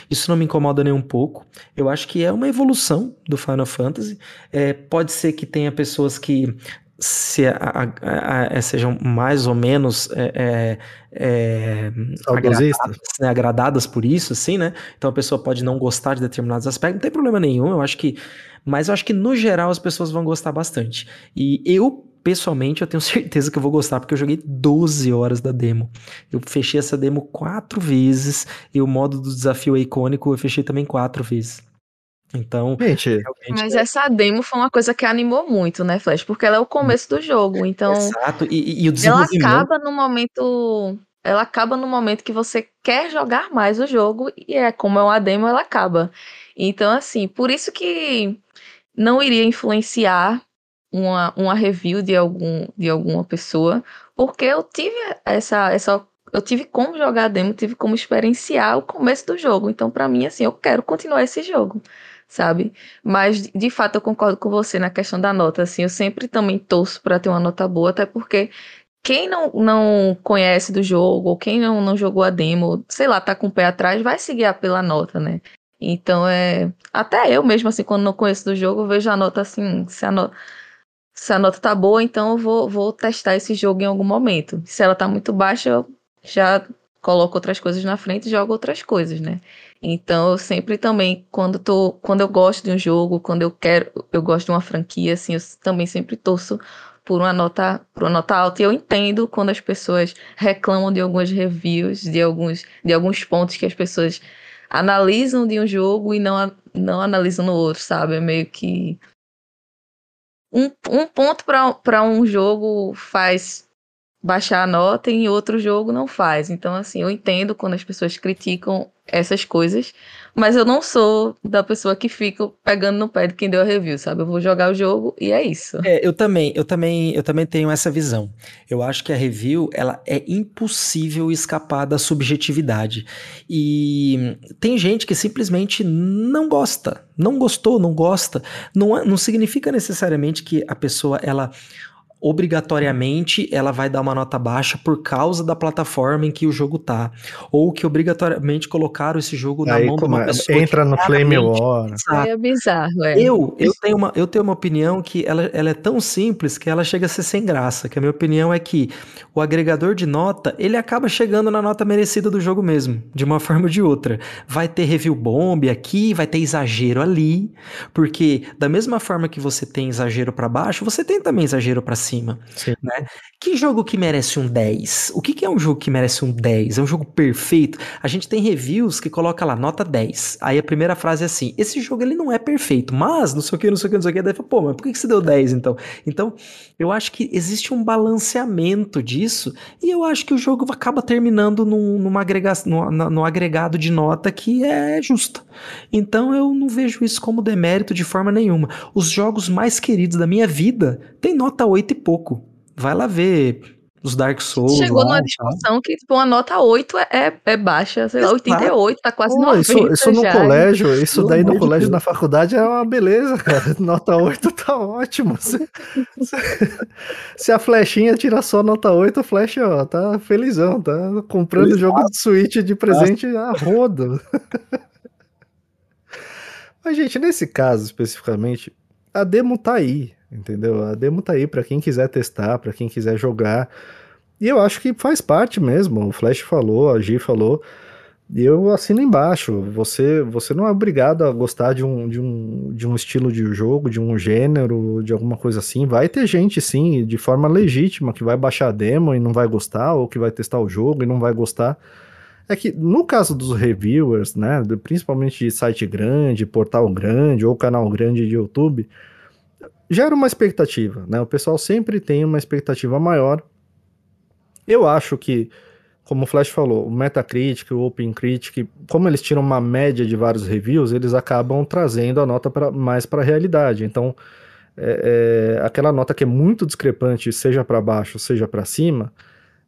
Isso não me incomoda nem um pouco. Eu acho que é uma evolução do Final Fantasy. É, pode ser que tenha pessoas que se a, a, a, sejam mais ou menos é, é, é agradadas, né, agradadas, por isso, assim, né? Então a pessoa pode não gostar de determinados aspectos, não tem problema nenhum. Eu acho que, mas eu acho que no geral as pessoas vão gostar bastante. E eu pessoalmente eu tenho certeza que eu vou gostar, porque eu joguei 12 horas da demo. Eu fechei essa demo quatro vezes, e o modo do desafio icônico eu fechei também quatro vezes. Então, Gente, mas é... essa demo foi uma coisa que animou muito, né, Flash? Porque ela é o começo do jogo, então. Exato, e, e o desenvolvimento. Ela acaba no momento. Ela acaba no momento que você quer jogar mais o jogo, e é como é uma demo, ela acaba. Então, assim, por isso que não iria influenciar uma, uma review de, algum, de alguma pessoa, porque eu tive essa, essa. Eu tive como jogar a demo, tive como experienciar o começo do jogo. Então, para mim, assim, eu quero continuar esse jogo, sabe? Mas, de fato, eu concordo com você na questão da nota. Assim, eu sempre também torço para ter uma nota boa, até porque quem não, não conhece do jogo, ou quem não, não jogou a demo, sei lá, tá com o pé atrás, vai seguir pela nota, né? Então é. Até eu mesmo, assim, quando não conheço do jogo, vejo a nota assim, se a nota se a nota tá boa, então eu vou, vou testar esse jogo em algum momento. Se ela tá muito baixa, eu já coloco outras coisas na frente e jogo outras coisas, né? Então eu sempre também, quando, tô, quando eu gosto de um jogo, quando eu quero, eu gosto de uma franquia, assim, eu também sempre torço por uma nota, por uma nota alta. E eu entendo quando as pessoas reclamam de algumas reviews, de alguns, de alguns pontos que as pessoas analisam de um jogo e não, não analisam no outro, sabe? É meio que um, um ponto para um jogo faz baixar a nota e em outro jogo não faz. Então, assim, eu entendo quando as pessoas criticam essas coisas, mas eu não sou da pessoa que fica pegando no pé de quem deu a review, sabe? Eu vou jogar o jogo e é isso. É, eu também, eu também, eu também tenho essa visão. Eu acho que a review, ela é impossível escapar da subjetividade. E tem gente que simplesmente não gosta, não gostou, não gosta. Não, não significa necessariamente que a pessoa ela obrigatoriamente ela vai dar uma nota baixa por causa da plataforma em que o jogo tá. Ou que obrigatoriamente colocaram esse jogo na Aí mão de uma pessoa. entra que no Flame War. É bizarro, é. Eu, eu, tenho uma, eu tenho uma opinião que ela, ela é tão simples que ela chega a ser sem graça. Que a minha opinião é que o agregador de nota, ele acaba chegando na nota merecida do jogo mesmo, de uma forma ou de outra. Vai ter review bomb aqui, vai ter exagero ali, porque da mesma forma que você tem exagero pra baixo, você tem também exagero pra cima. Sim. Né? Que jogo que merece um 10? O que, que é um jogo que merece um 10? É um jogo perfeito? A gente tem reviews que coloca lá, nota 10. Aí a primeira frase é assim: esse jogo ele não é perfeito, mas não sei o que, não sei o que, não sei o que. Daí fala, pô, mas por que, que você deu 10 então? Então, eu acho que existe um balanceamento disso, e eu acho que o jogo acaba terminando num, numa agrega no agregado de nota que é justa. Então eu não vejo isso como demérito de forma nenhuma. Os jogos mais queridos da minha vida têm nota 8 e pouco. Vai lá ver os Dark Souls. Chegou lá, numa tá? discussão que, tipo, uma nota 8 é, é, é baixa, sei lá, Exato. 88, tá quase Pô, 90 isso, isso no já. colégio, isso Pelo daí no colégio, Deus. na faculdade é uma beleza, cara. Nota 8 tá ótimo. Se, se- a flechinha tira só nota 8, o flash, ó, tá felizão, tá comprando Exato. jogo de Switch de presente a roda. Mas, gente, nesse caso especificamente, a demo tá aí, entendeu? A demo tá aí pra quem quiser testar, pra quem quiser jogar. E eu acho que faz parte mesmo. O Flash falou, a Gi falou. E eu assino embaixo. Você, você não é obrigado a gostar de um, de, um, de um estilo de jogo, de um gênero, de alguma coisa assim. Vai ter gente, sim, de forma legítima, que vai baixar a demo e não vai gostar, ou que vai testar o jogo e não vai gostar. É que no caso dos reviewers, né, principalmente de site grande, portal grande ou canal grande de YouTube, gera uma expectativa, né? O pessoal sempre tem uma expectativa maior. Eu acho que, como o Flash falou, o Metacritic, o OpenCritic, como eles tiram uma média de vários reviews, eles acabam trazendo a nota pra, mais para a realidade. Então, é, é, aquela nota que é muito discrepante, seja para baixo, seja para cima,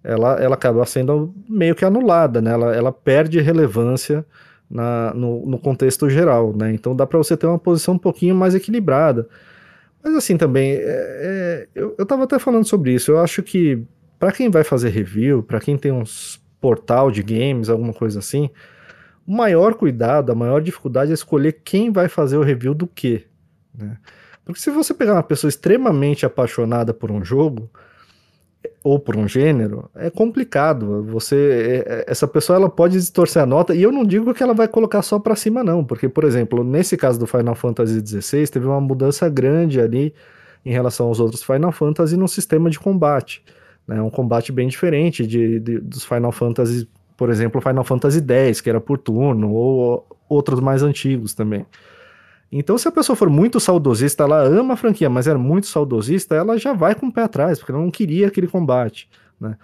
ela, ela acaba sendo meio que anulada, né? Ela, ela perde relevância na, no, no contexto geral, né? Então dá para você ter uma posição um pouquinho mais equilibrada. Mas assim também, é, é, eu, eu tava até falando sobre isso. Eu acho que para quem vai fazer review, para quem tem uns portal de games, alguma coisa assim, o maior cuidado, a maior dificuldade é escolher quem vai fazer o review do quê, né? Porque se você pegar uma pessoa extremamente apaixonada por um jogo ou por um gênero, é complicado. Você, é- é- essa pessoa ela pode distorcer a nota e eu não digo que ela vai colocar só para cima não, porque por exemplo, nesse caso do Final Fantasy XVI teve uma mudança grande ali em relação aos outros Final Fantasy no sistema de combate, né? Um combate bem diferente de, de- dos Final Fantasy, por exemplo, Final Fantasy X, que era por turno, ou outros mais antigos também. Então, se a pessoa for muito saudosista, ela ama a franquia, mas é muito saudosista, ela já vai com o pé atrás, porque ela não queria aquele combate, né?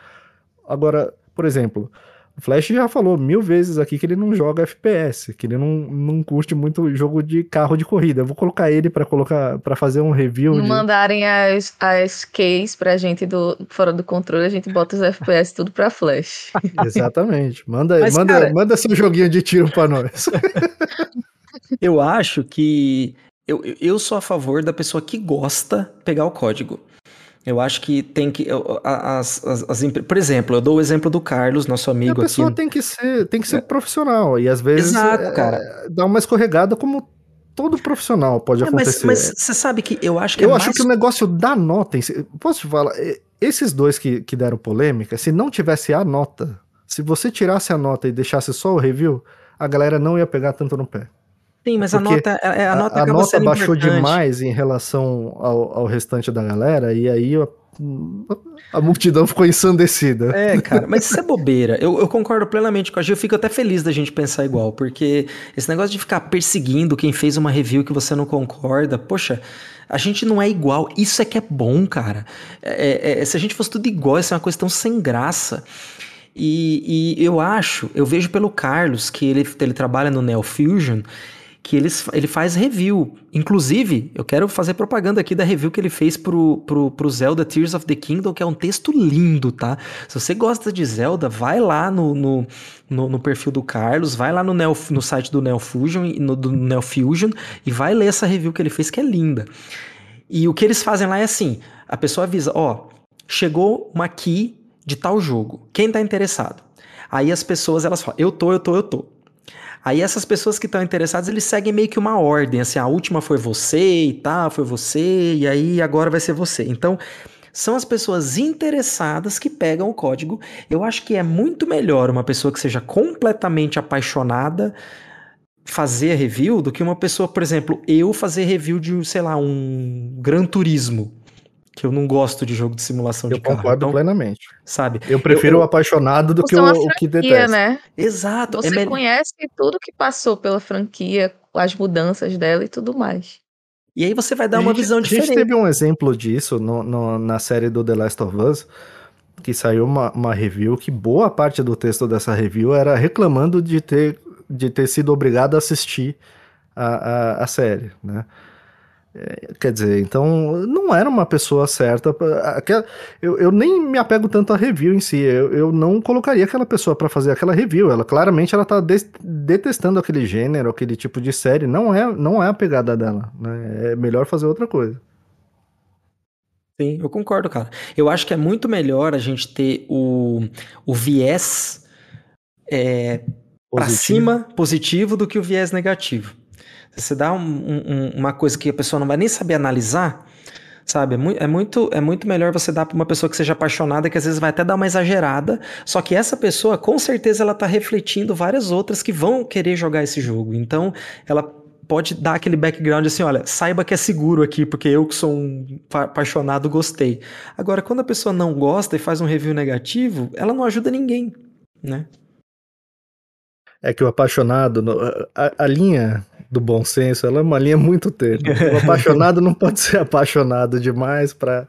Agora, por exemplo, o Flash já falou mil vezes aqui que ele não joga FPS, que ele não, não curte muito jogo de carro de corrida. Eu vou colocar ele para colocar para fazer um review Não de... mandarem as, as keys pra gente do, fora do controle, a gente bota os FPS tudo pra flash. Exatamente. Manda, Mas, manda, cara- manda seu joguinho de tiro para nós. Eu acho que eu, eu- eu sou a favor da pessoa que gosta pegar o código. Eu acho que tem que. eu- As, as, as por exemplo, eu dou o exemplo do Carlos, nosso E a amigo pessoa aqui. tem que ser, tem que ser profissional e às vezes Exato, é, cara. dá uma escorregada como todo profissional pode É, acontecer. mas você sabe que eu acho que Eu é acho mais que o negócio da nota, em si- posso te falar, esses dois que, que deram polêmica, se não tivesse a nota, se você tirasse a nota e deixasse só o review, a galera não ia pegar tanto no pé. Sim, mas a porque nota, é- a, a nota, a, acaba nota baixou importante. demais em relação ao, ao restante da galera, e aí a, a multidão ficou ensandecida. É, cara, mas isso é bobeira. Eu, eu concordo plenamente com a Gil. Eu fico até feliz da gente pensar igual, porque esse negócio de ficar perseguindo quem fez uma review que você não concorda, poxa, a gente não é igual. Isso é que é bom, cara. É- é- é- se a gente fosse tudo igual, isso é uma questão sem graça. E, e eu acho, eu vejo pelo Carlos, que ele, ele trabalha no Neo Fusion, que ele, ele faz review. Inclusive, eu quero fazer propaganda aqui da review que ele fez pro, pro, pro Zelda Tears of the Kingdom, que é um texto lindo, tá? Se você gosta de Zelda, vai lá no, no, no, no perfil do Carlos, vai lá no, Neo, no site do Neo Fusion, e no, do Neo Fusion e vai ler essa review que ele fez, que é linda. E o que eles fazem lá é assim: a pessoa avisa, ó, chegou uma key de tal jogo. Quem tá interessado? Aí as pessoas elas falam, eu tô, eu tô, eu tô. Aí essas pessoas que estão interessadas, eles seguem meio que uma ordem, assim, a última foi você e tal, foi você, e aí agora vai ser você. Então, são as pessoas interessadas que pegam o código. Eu acho que é muito melhor uma pessoa que seja completamente apaixonada fazer review do que uma pessoa, por exemplo, eu fazer review de, sei lá, um Gran Turismo que eu não gosto de jogo de simulação eu de carro. Eu concordo então, plenamente. Sabe? Eu prefiro eu, o apaixonado do que o, franquia, o que detesta. Né? Exato. É Você é conhece tudo que passou pela franquia, as mudanças dela e tudo mais. E aí você vai dar uma visão diferente. A gente teve um exemplo disso no, no, na série do The Last of Us, que saiu uma, uma review que boa parte do texto dessa review era reclamando de ter, de ter sido obrigado a assistir a, a, a série, né? Quer dizer, então não era uma pessoa certa. Eu, eu nem me apego tanto à review em si. Eu, eu não colocaria aquela pessoa para fazer aquela review. Ela claramente ela tá de, detestando aquele gênero, aquele tipo de série. Não é, não é a pegada dela. Né? É melhor fazer outra coisa. Sim, eu concordo, cara. Eu acho que é muito melhor a gente ter o, o viés é, para cima positivo do que o viés negativo. Você dá um, um, uma coisa que a pessoa não vai nem saber analisar, sabe? É, é, muito, é muito melhor você dar para uma pessoa que seja apaixonada, que às vezes vai até dar uma exagerada, só que essa pessoa, com certeza, ela tá refletindo várias outras que vão querer jogar esse jogo. Então, ela pode dar aquele background assim, olha, saiba que é seguro aqui, porque eu que sou um apaixonado gostei. Agora, quando a pessoa não gosta e faz um review negativo, ela não ajuda ninguém, né? É que o apaixonado, a, a linha do bom senso, ela é uma linha muito tênue. O apaixonado não pode ser apaixonado demais para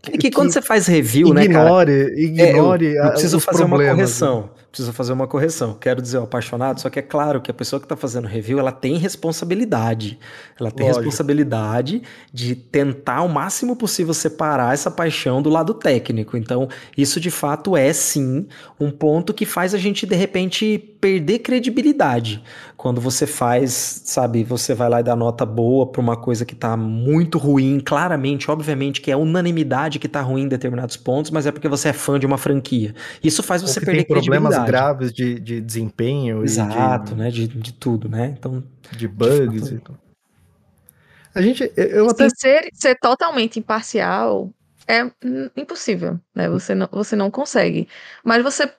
que, é que quando você faz review, ignore, né, cara? Ignore, é, eu, eu preciso fazer uma correção. Né? Preciso fazer uma correção. Quero dizer o apaixonado, só que é claro que a pessoa que está fazendo review, ela tem responsabilidade. Ela tem Lógico. responsabilidade de tentar o máximo possível separar essa paixão do lado técnico. Então, isso de fato é sim um ponto que faz a gente de repente perder credibilidade. Quando você faz, sabe, você vai lá e dá nota boa para uma coisa que está muito ruim, claramente, obviamente que é unanimidade que está ruim em determinados pontos, mas é porque você é fã de uma franquia. Isso faz você perder tem problemas graves de, de desempenho Exato, de, né, de, de tudo, né? Então, de bugs de e tudo. A gente, eu até... ser, ser totalmente imparcial é impossível, né? Você não, você não consegue. Mas você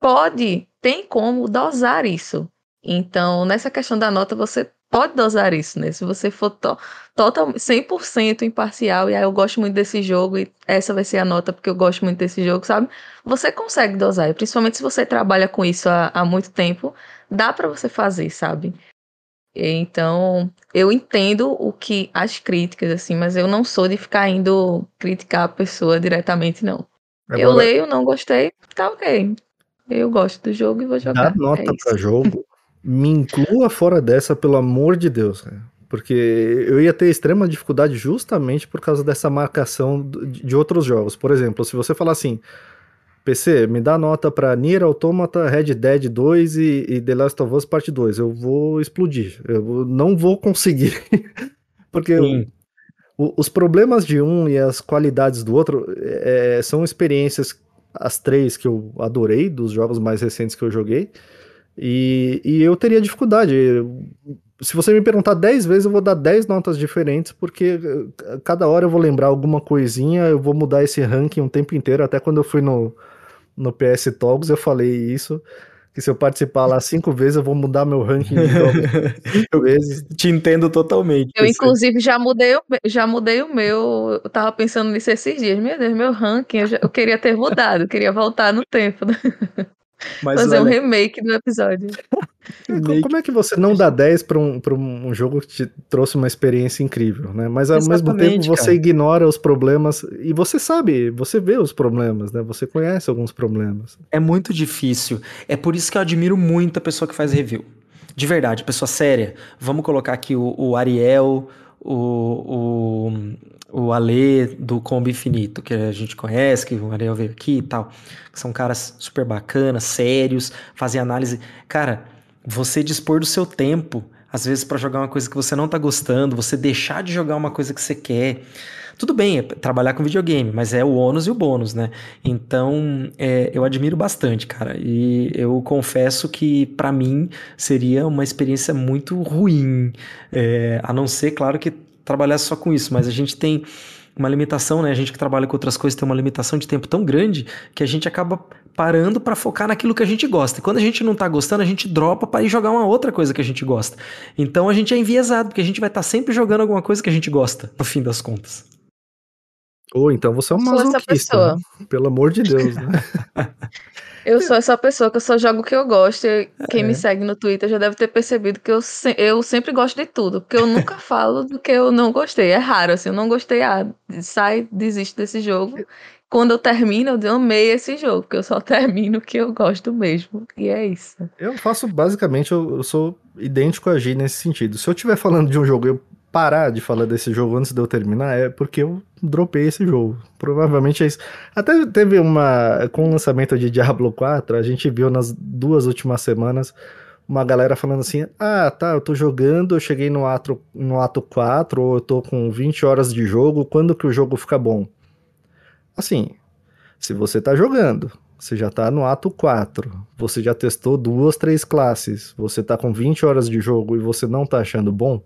pode, tem como dosar isso. Então, nessa questão da nota, você pode dosar isso, né? Se você for to total, 100% imparcial e aí eu gosto muito desse jogo e essa vai ser a nota porque eu gosto muito desse jogo, sabe? Você consegue dosar, e principalmente se você trabalha com isso há, há muito tempo, dá para você fazer, sabe? Então, eu entendo o que as críticas assim, mas eu não sou de ficar indo criticar a pessoa diretamente não. Agora, eu leio, não gostei, tá OK. Eu gosto do jogo e vou jogar. Dá nota é para jogo me inclua fora dessa, pelo amor de Deus, cara. Porque eu ia ter extrema dificuldade justamente por causa dessa marcação de outros jogos. Por exemplo, se você falar assim, PC, me dá nota para Nier Automata, Red Dead 2 e, e, The Last of Us Parte 2. Eu vou explodir. Eu não vou conseguir. Porque o, os problemas de um e as qualidades do outro é, são experiências, as três que eu adorei, dos jogos mais recentes que eu joguei. E, e eu teria dificuldade. Se você me perguntar 10 vezes, eu vou dar 10 notas diferentes, porque eh, cada hora eu vou lembrar alguma coisinha, eu vou mudar esse ranking um tempo inteiro. Até quando eu fui no, no PS Talks, eu falei isso. Que se eu participar lá cinco vezes, eu vou mudar meu ranking de cinco vezes. Te entendo totalmente. Eu, inclusive, já mudei, já mudei o meu. Eu tava pensando nisso esses dias. Meu Deus, meu ranking, eu, já, eu queria ter mudado, eu queria voltar no tempo. Mas Fazer olha... um remake do episódio. Como é que você não dá 10 para um, pra um jogo que te trouxe uma experiência incrível, né? Mas ao Exatamente, mesmo tempo você cara. ignora os problemas e você sabe, você vê os problemas, né? Você conhece alguns problemas. É muito difícil. É por isso que eu admiro muito a pessoa que faz review. De verdade, pessoa séria. Vamos colocar aqui o, o Ariel, o, o, o Ale do Combo Infinito, que a gente conhece, que o Ariel veio aqui e tal. São caras super bacanas, sérios, fazem análise. Cara, você dispor do seu tempo às vezes para jogar uma coisa que você não tá gostando, você deixar de jogar uma coisa que você quer. Tudo bem, é trabalhar com videogame, mas é o ônus e o bônus, né? Então, é, eu admiro bastante, cara. E eu confesso que, para mim, seria uma experiência muito ruim. É, a não ser, claro, que trabalhar só com isso, mas a gente tem uma limitação, né? A gente que trabalha com outras coisas tem uma limitação de tempo tão grande que a gente acaba parando para focar naquilo que a gente gosta. E quando a gente não tá gostando, a gente dropa para ir jogar uma outra coisa que a gente gosta. Então a gente é enviesado, porque a gente vai estar tá sempre jogando alguma coisa que a gente gosta, no fim das contas. Ou então você é um masoquista. Né? Pelo amor de Deus, né? Eu sou essa pessoa que eu só jogo o que eu gosto. E quem é. me segue no Twitter já deve ter percebido que eu, se... eu sempre gosto de tudo. Porque eu nunca falo do que eu não gostei. É raro, assim, eu não gostei. Ah, sai, desisto desse jogo. Quando eu termino, eu amei esse jogo, porque eu só termino o que eu gosto mesmo. E é isso. Eu faço basicamente, eu, eu sou idêntico a G nesse sentido. Se eu estiver falando de um jogo eu parar de falar desse jogo antes de eu terminar, é porque eu dropei esse jogo. Provavelmente é isso. Até teve uma. Com o lançamento de Diablo 4, a gente viu nas duas últimas semanas uma galera falando assim: ah, tá, eu tô jogando, eu cheguei no ato, no ato 4, ou eu tô com 20 horas de jogo, quando que o jogo fica bom? Assim, se você tá jogando, você já tá no ato 4, você já testou duas, três classes, você tá com 20 horas de jogo e você não tá achando bom,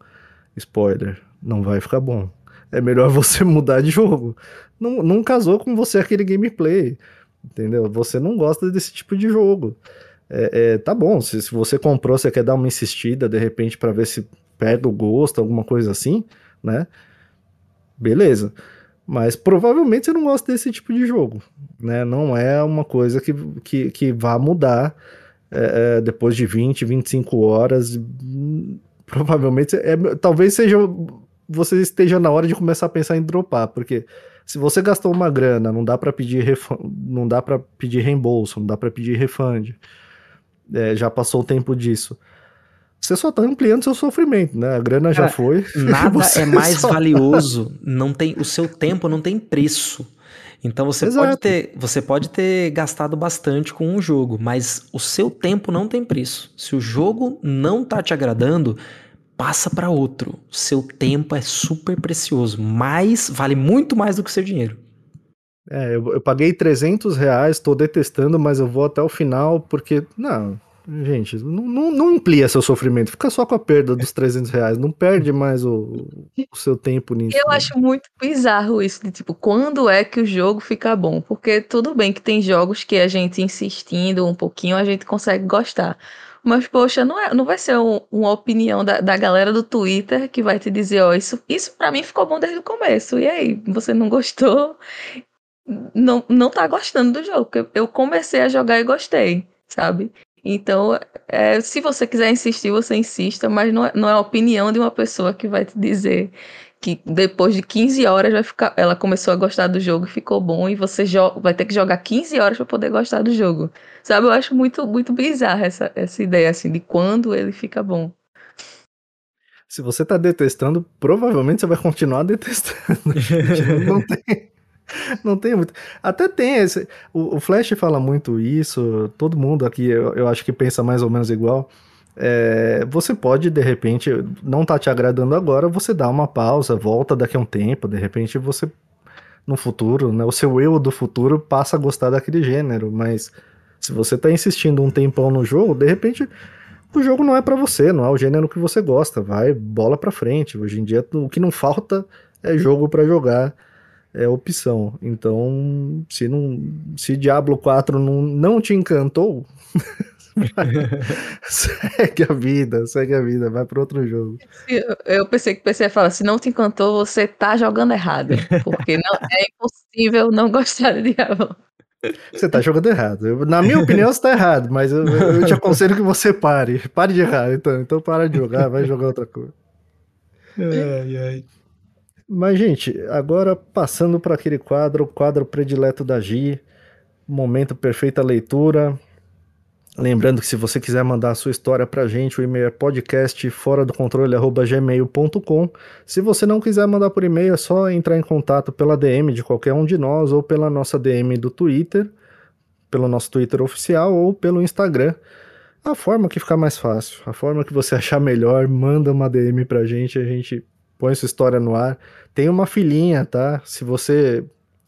spoiler, não vai ficar bom é melhor você mudar de jogo. Não, não casou com você aquele gameplay, entendeu? Você não gosta desse tipo de jogo. É, é, tá bom, se, se você comprou, você quer dar uma insistida de repente para ver se pega o gosto, alguma coisa assim, né? Beleza. Mas provavelmente você não gosta desse tipo de jogo, né? Não é uma coisa que, que, que vá mudar é, é depois de 20, 25 horas. Provavelmente, é, talvez seja você esteja na hora de começar a pensar em dropar, porque se você gastou uma grana, não dá para pedir não dá para pedir reembolso, não dá para pedir refund. É, já passou o tempo disso. Você só tá ampliando seu sofrimento, né? A grana Cara, já foi. Nada é mais valioso, não tem o seu tempo não tem preço. Então você Exato. pode ter, você pode ter gastado bastante com um jogo, mas o seu tempo não tem preço. Se o jogo não tá te agradando, passa para outro. Seu tempo é super precioso, mas vale muito mais do que seu dinheiro. É, eu, eu paguei 300 reais, tô detestando, mas eu vou até o final porque, não, gente, não, não, não amplia seu sofrimento, fica só com a perda dos 300 reais, não perde mais o, o seu tempo nisso. Eu né? acho muito bizarro isso, de tipo, quando é que o jogo fica bom? Porque tudo bem que tem jogos que a gente insistindo um pouquinho, a gente consegue gostar. Mas, poxa, não, é, não vai ser um, uma opinião da, da galera do Twitter que vai te dizer, ó, isso, isso para mim ficou bom desde o começo. E aí, você não gostou? Não, não tá gostando do jogo. Porque eu comecei a jogar e gostei, sabe? Então, é, se você quiser insistir, você insista, mas não é, não é a opinião de uma pessoa que vai te dizer que depois de 15 horas vai ficar, ela começou a gostar do jogo e ficou bom e você vai ter que jogar 15 horas para poder gostar do jogo. Sabe, eu acho muito muito bizarra essa, essa ideia assim de quando ele fica bom. Se você tá detestando, provavelmente você vai continuar detestando. não tem não tem muito. Até tem esse. O, o, Flash fala muito isso, todo mundo aqui eu, eu acho que pensa mais ou menos igual. É, você pode, de repente, não tá te agradando agora, você dá uma pausa, volta daqui a um tempo, de repente você, no futuro, né, o seu eu do futuro passa a gostar daquele gênero, mas se você tá insistindo um tempão no jogo, de repente o jogo não é para você, não é o gênero que você gosta, vai bola pra frente. Hoje em dia o que não falta é jogo para jogar, é opção. Então, se não se Diablo 4 não, não te encantou, segue a vida, segue a vida, vai para outro jogo. Eu pensei que o PC ia falar, se não te encantou, você tá jogando errado, porque não é impossível não gostar de Diablo. Você tá jogando errado. Eu, na minha opinião, você tá errado, mas eu, eu, te aconselho que você pare. Pare de errar, então. Então para de jogar, vai jogar outra coisa. Ai, ai. Mas, gente, agora passando para aquele quadro, o quadro predileto da Gi, momento perfeita leitura. Lembrando que se você quiser mandar a sua história pra gente, o e-mail é podcast fora do controle gmail.com. Se você não quiser mandar por e-mail, é só entrar em contato pela DM de qualquer um de nós ou pela nossa DM do Twitter, pelo nosso Twitter oficial ou pelo Instagram. A forma que ficar mais fácil, a forma que você achar melhor, manda uma DM pra gente, a gente põe sua história no ar. Tem uma filhinha, tá? Se você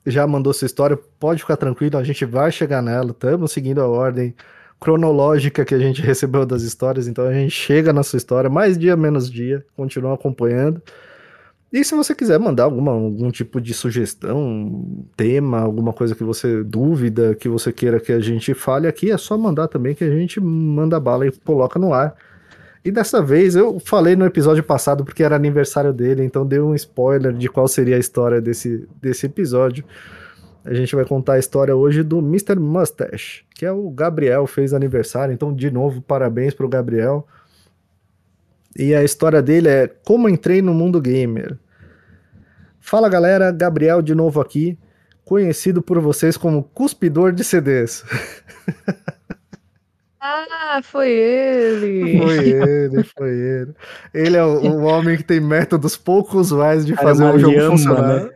já mandou sua história, pode ficar tranquilo, a gente vai chegar nela, estamos seguindo a ordem cronológica que a gente recebeu das histórias, então a gente chega na sua história, mais dia menos dia, continua acompanhando. E se você quiser mandar alguma, algum tipo de sugestão, tema, alguma coisa que você dúvida, que você queira que a gente fale aqui, é só mandar também que a gente manda bala e coloca no ar. E dessa vez eu falei no episódio passado porque era aniversário dele, então deu um spoiler de qual seria a história desse, desse episódio. A gente vai contar a história hoje do Mr. Mustache, que é o Gabriel, fez aniversário, então de novo parabéns pro Gabriel. E a história dele é Como entrei no mundo gamer. Fala galera, Gabriel de novo aqui, conhecido por vocês como cuspidor de CDs. Ah, foi ele! Foi ele, foi ele. Ele é o, o homem que tem métodos poucos mais de Cara, fazer o jogo lhama, funcionar. né?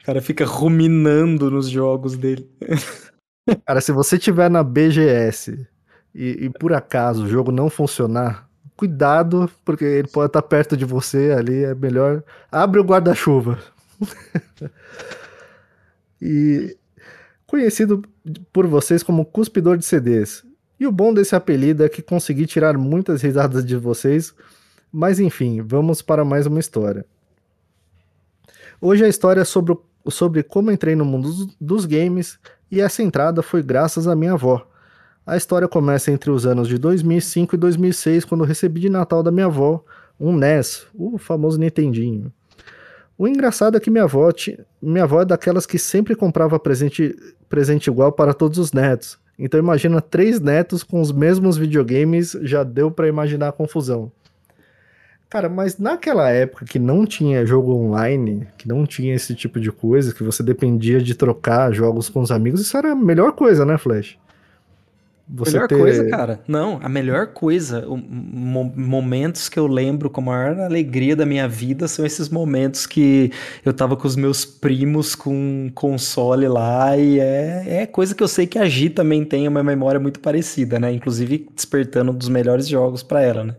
O cara fica ruminando nos jogos dele. Cara, se você tiver na BGS e, e por acaso o jogo não funcionar, cuidado, porque ele pode estar perto de você ali, é melhor. Abre o guarda-chuva. e conhecido por vocês como cuspidor de CDs. E o bom desse apelido é que consegui tirar muitas risadas de vocês, mas enfim, vamos para mais uma história. Hoje a história é sobre, sobre como entrei no mundo dos, games e essa entrada foi graças à minha avó. A história começa entre os anos de 2005 e 2006, quando recebi de Natal da minha avó um NES, o famoso Nintendinho. O engraçado é que minha avó, minha avó é daquelas que sempre comprava presente, presente igual para todos os netos. Então imagina três netos com os mesmos videogames, já deu para imaginar a confusão. Cara, mas naquela época que não tinha jogo online, que não tinha esse tipo de coisa, que você dependia de trocar jogos com os amigos, isso era a melhor coisa, né, Flash? Você melhor ter- coisa, cara. Não, a melhor coisa, o- mo- momentos que eu lembro com a maior alegria da minha vida são esses momentos que eu tava com os meus primos com um console lá e é, é coisa que eu sei que a Gi também tem uma memória muito parecida, né? Inclusive despertando um dos melhores jogos pra ela, né?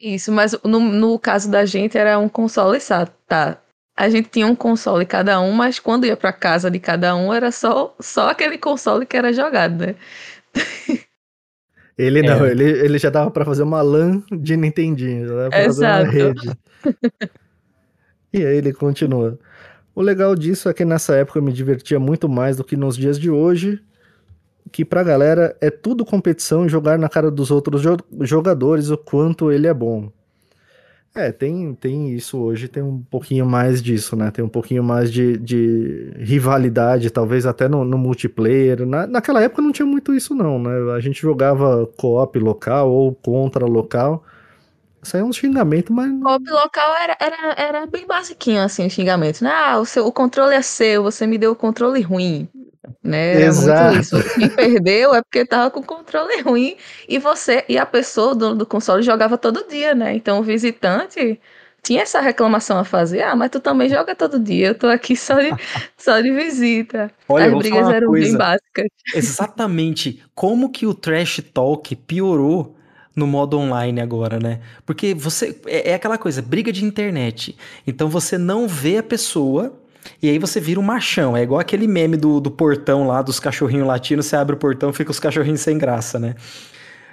Isso, mas no, no caso da gente era um console só, tá? A gente tinha um console cada um, mas quando ia pra casa de cada um era só, só aquele console que era jogado, né? Ele não, É. ele, ele já dava pra fazer uma LAN de Nintendinho, já dava pra fazer uma Exato. rede. e aí ele continua. O legal disso é que nessa época eu me divertia muito mais do que nos dias de hoje, que pra galera é tudo competição e jogar na cara dos outros jo- jogadores o quanto ele é bom. É, tem, tem isso hoje, tem um pouquinho mais disso, né? Tem um pouquinho mais de, de rivalidade, talvez até no, no multiplayer. Na, naquela época não tinha muito isso, não, né? A gente jogava co-op local ou contra local. Isso aí é um xingamento, mas. O op local era, era, era bem basiquinho, assim, o xingamento. Né? Ah, o, seu, o controle é seu, você me deu o controle ruim. Né? Era Exato. muito isso. Quem perdeu é porque tava com o controle ruim e você e a pessoa, o dono do console, jogava todo dia, né? Então o visitante tinha essa reclamação a fazer. Ah, mas tu também joga todo dia, eu tô aqui só de, só de visita. Olha, eu As brigas eram bem coisa. básicas. Exatamente. Como que o Trash Talk piorou no modo online agora, né? Porque você é, é aquela coisa, briga de internet. Então você não vê a pessoa e aí você vira um machão. É igual aquele meme do, do portão lá, dos cachorrinhos latinos, você abre o portão, fica os cachorrinhos sem graça, né?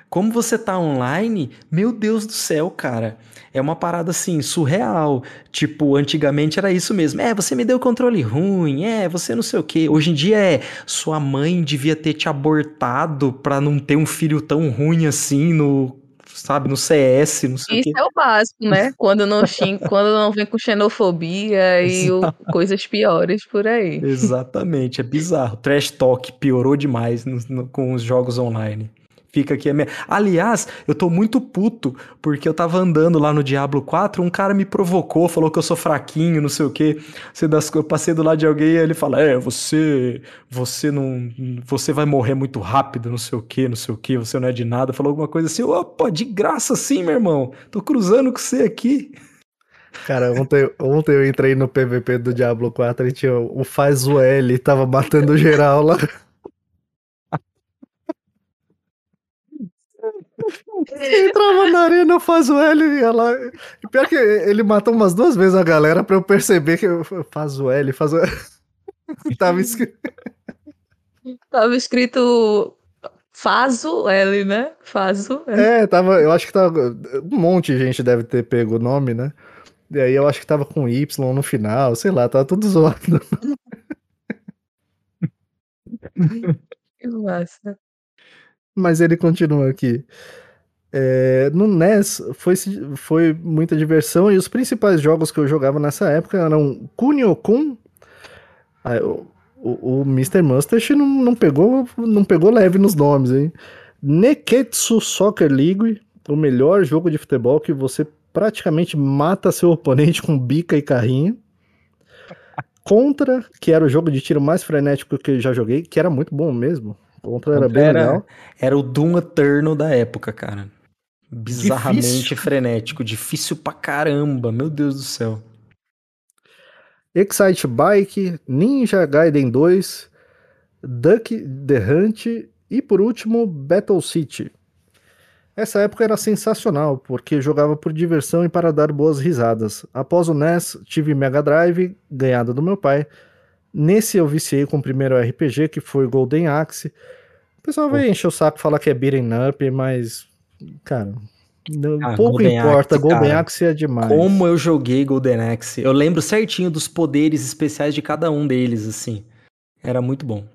Como você tá online, meu Deus do céu, cara. É uma parada assim, surreal. Tipo, antigamente era isso mesmo. É, você me deu controle ruim, é, você não sei o quê. Hoje em dia é, sua mãe devia ter te abortado pra não ter um filho tão ruim assim no, sabe, no CS, não sei o Isso quê. é o básico, né? Quando não quando não vem com xenofobia e o- coisas piores por aí. Exatamente, é bizarro. Trash Talk piorou demais no- no- com os jogos online. Fica aqui a minha. Aliás, eu tô muito puto porque eu tava andando lá no Diablo 4, um cara me provocou, falou que eu sou fraquinho, não sei o quê. Você das... Eu passei do lado de alguém e ele fala: É, você. Você não. Você vai morrer muito rápido, não sei o quê, não sei o quê, você não é de nada. Falou alguma coisa assim, opa, de graça sim, meu irmão. Tô cruzando com você aqui. Cara, ontem, ontem eu entrei no PVP do Diablo 4 e tinha o Faz o L, tava matando geral lá. Entrava na arena, faz o L e lá. E pior que ele matou umas duas vezes a galera pra eu perceber que eu faz o L, faz o L. Tava escrito. Tava escrito Fazo L, né? Fazo L. É, tava. Eu acho que tava. Um monte de gente deve ter pego o nome, né? E aí eu acho que tava com Y no final, sei lá, tava tudo zoado. Que massa. Mas ele continua aqui. É, no NES foi, foi muita diversão e os principais jogos que eu jogava nessa época eram Kunio-kun. O, o, o Mr. Mustache não, não, pegou, não pegou leve nos nomes, hein? Neketsu Soccer League, o melhor jogo de futebol que você praticamente mata seu oponente com bica e carrinho. Contra, que era o jogo de tiro mais frenético que eu já joguei, que era muito bom mesmo. Contra era bem era, legal. Era o Doom Eternal da época, cara. Bizarramente difícil. frenético, difícil pra caramba, meu Deus do céu. Excite Bike, Ninja Gaiden 2, Duck The Hunt e por último Battle City. Essa época era sensacional, porque jogava por diversão e para dar boas risadas. Após o NES, tive Mega Drive, ganhado do meu pai. Nesse eu viciei com o primeiro RPG, que foi Golden Axe. O pessoal vai encher o saco e falar que é beating up, mas, cara, ah, pouco Golden importa. Axe, Golden cara, Axe é demais. Como eu joguei Golden Axe. Eu lembro certinho dos poderes especiais de cada um deles, assim. Era muito bom.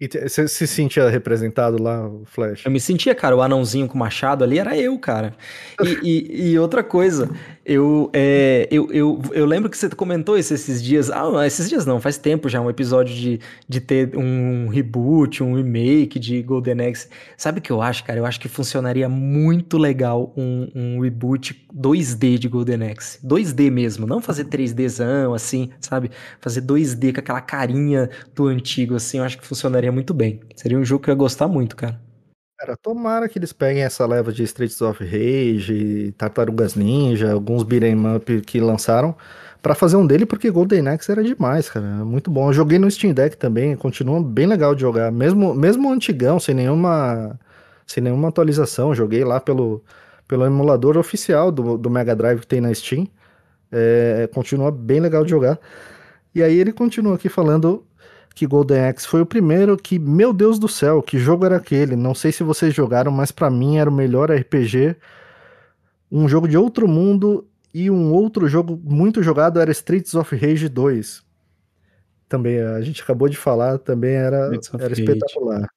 E você se sentia representado lá, o Flash? Eu me sentia, cara. O anãozinho com o machado ali era eu, cara. E, e, e outra coisa, eu, é, eu, eu, eu lembro que você comentou isso esses dias. Ah, esses dias não, faz tempo já, um episódio de, de ter um reboot, um remake de Golden Axe. Sabe o que eu acho, cara? Eu acho que funcionaria muito legal um, um reboot 2D de Golden Axe. 2D mesmo, não fazer 3Dzão, assim, sabe? Fazer 2D com aquela carinha do antigo, assim, eu acho que funcionaria muito bem. Seria um jogo que eu ia gostar muito, cara. Cara, tomara que eles peguem essa leva de Streets of Rage, Tartarugas Ninja, alguns beat'em up que lançaram, para fazer um dele, porque Golden Axe era demais, cara. Muito bom. Eu joguei no Steam Deck também, continua bem legal de jogar. Mesmo, mesmo antigão, sem nenhuma, sem nenhuma atualização. Joguei lá pelo, pelo emulador oficial do, do Mega Drive que tem na Steam. É, continua bem legal de jogar. E aí ele continua aqui falando que Golden Axe foi o primeiro que, meu Deus do céu, que jogo era aquele? Não sei se vocês jogaram, mas para mim era o melhor RPG. Um jogo de outro mundo e um outro jogo muito jogado era Streets of Rage 2. Também a gente acabou de falar, também era, era espetacular.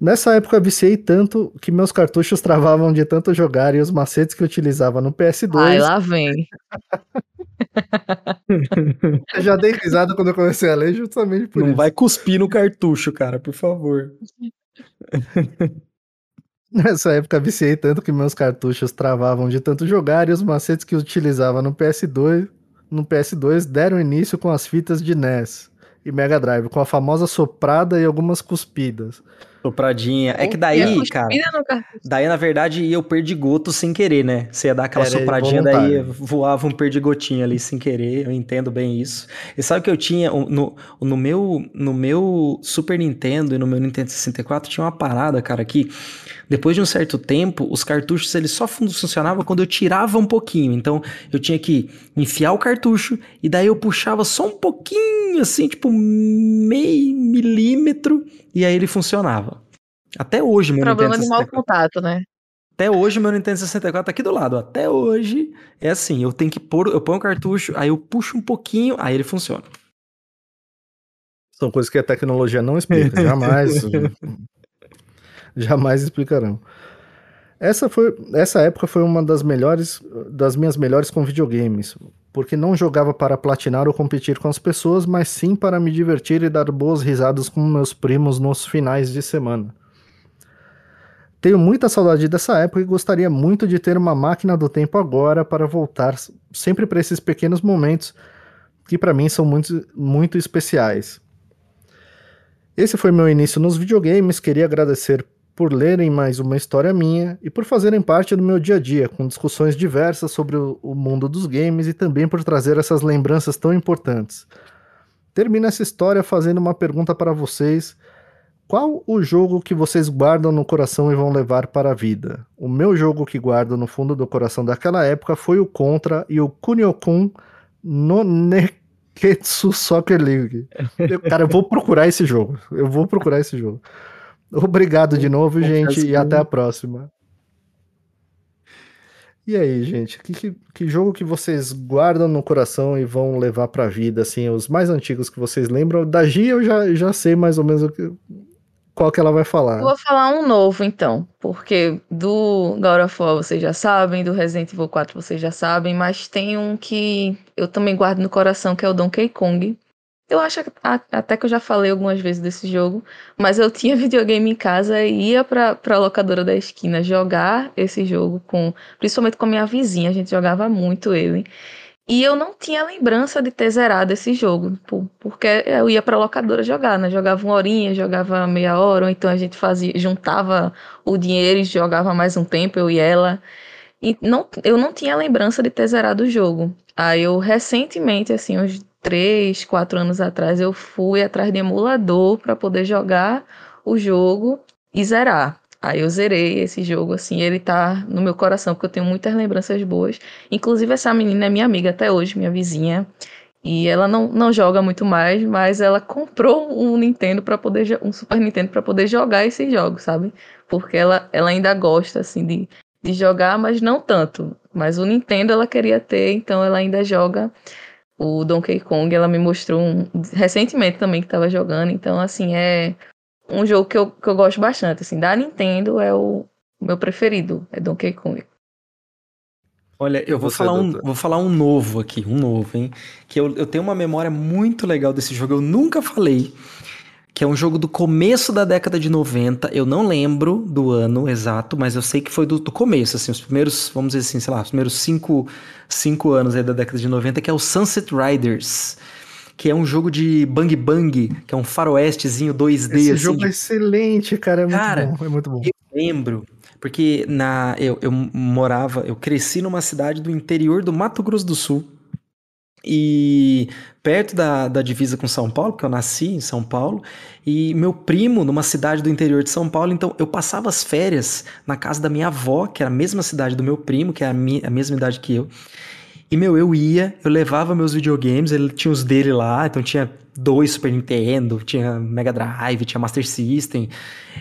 Nessa época viciei tanto que meus cartuchos travavam de tanto jogar e os macetes que eu utilizava no PS2. Ai, lá vem. eu já dei risada quando eu comecei a ler, justamente por Não isso. vai cuspir no cartucho, cara, por favor. Nessa época viciei tanto que meus cartuchos travavam de tanto jogar e os macetes que eu utilizava no PS2, no PS2 deram início com as fitas de NES e Mega Drive, com a famosa soprada e algumas cuspidas. Sopradinha. É que daí, cara. Daí, na verdade, ia o perdigoto sem querer, né? Você ia dar aquela Era sopradinha, daí voava um perdigotinho ali sem querer. Eu entendo bem isso. E sabe que eu tinha no, no, meu, no meu Super Nintendo e no meu Nintendo 64 tinha uma parada, cara, que depois de um certo tempo, os cartuchos eles só funcionavam quando eu tirava um pouquinho. Então, eu tinha que enfiar o cartucho e daí eu puxava só um pouquinho, assim, tipo meio milímetro e aí ele funcionava. Até hoje, meu Problema Nintendo 64. de mau contato, né? Até hoje, meu Nintendo 64 tá aqui do lado. Até hoje é assim: eu tenho que pôr, eu ponho o cartucho, aí eu puxo um pouquinho, aí ele funciona. São coisas que a tecnologia não explica, jamais. jamais explicarão. Essa, foi, essa época foi uma das melhores, das minhas melhores com videogames porque não jogava para platinar ou competir com as pessoas, mas sim para me divertir e dar boas risadas com meus primos nos finais de semana. Tenho muita saudade dessa época e gostaria muito de ter uma máquina do tempo agora para voltar sempre para esses pequenos momentos que para mim são muito, muito especiais. Esse foi meu início nos videogames. Queria agradecer por lerem mais uma história minha e por fazerem parte do meu dia a dia, com discussões diversas sobre o, mundo dos games e também por trazer essas lembranças tão importantes. Termino essa história fazendo uma pergunta para vocês: Qual o jogo que vocês guardam no coração e vão levar para a vida? O meu jogo que guardo no fundo do coração daquela época foi o Contra e o Kunio-kun no Neketsu Soccer League. Eu, cara, eu vou procurar esse jogo. Eu vou procurar esse jogo. Obrigado de novo, gente, e até a próxima. E aí, gente, que, que, que, jogo que vocês guardam no coração e vão levar pra vida, assim, os mais antigos que vocês lembram? Da Gia eu já, já sei mais ou menos o que, qual que ela vai falar. Vou falar um novo, então, porque do God of War vocês já sabem, do Resident Evil 4 vocês já sabem, mas tem um que eu também guardo no coração, que é o Donkey Kong. Eu acho até que eu já falei algumas vezes desse jogo, mas eu tinha videogame em casa e ia pra, pra locadora da esquina jogar esse jogo com, principalmente com a minha vizinha, a gente jogava muito ele. E eu não tinha lembrança de ter zerado esse jogo, porque eu ia pra locadora jogar, né? Jogava uma horinha, jogava meia hora, ou então a gente fazia, juntava o dinheiro e jogava mais um tempo, eu e ela. E não, eu não tinha lembrança de ter zerado o jogo. Aí eu recentemente, assim, uns três, quatro anos atrás, eu fui atrás de emulador para poder jogar o jogo e zerar. Aí eu zerei esse jogo, assim, ele tá no meu coração, porque eu tenho muitas lembranças boas. Inclusive, essa menina é minha amiga até hoje, minha vizinha. E ela não, não joga muito mais, mas ela comprou um Nintendo para poder um Super Nintendo para poder jogar esses jogos, sabe? Porque ela, ela ainda gosta assim de, de jogar, mas não tanto. Mas o Nintendo ela queria ter, então ela ainda joga o Donkey Kong. Ela me mostrou um, recentemente também que estava jogando, então assim é um jogo que eu, que eu gosto bastante, assim, da Nintendo é o meu preferido, é Donkey Kong. Olha, eu vou falar, um, vou falar um novo aqui, um novo, hein? Que eu, eu tenho uma memória muito legal desse jogo, eu nunca falei. Que é um jogo do começo da década de 90. Eu não lembro do ano exato, mas eu sei que foi do, do começo, assim, os primeiros, vamos dizer assim, sei lá, os primeiros cinco, cinco anos da década de 90, que é o Sunset Riders que é um jogo de Bang Bang, que é um faroestezinho 2D. Esse assim, jogo de... é excelente, cara, é muito cara, bom, é muito bom. Eu lembro, porque na, eu, eu morava, eu cresci numa cidade do interior do Mato Grosso do Sul, e perto da, da divisa com São Paulo, porque eu nasci em São Paulo, e meu primo numa cidade do interior de São Paulo, então eu passava as férias na casa da minha avó, que era a mesma cidade do meu primo, que é a, a mesma idade que eu, e, meu, eu ia, eu levava meus videogames, ele tinha os dele lá, então tinha dois Super Nintendo, tinha Mega Drive, tinha Master System.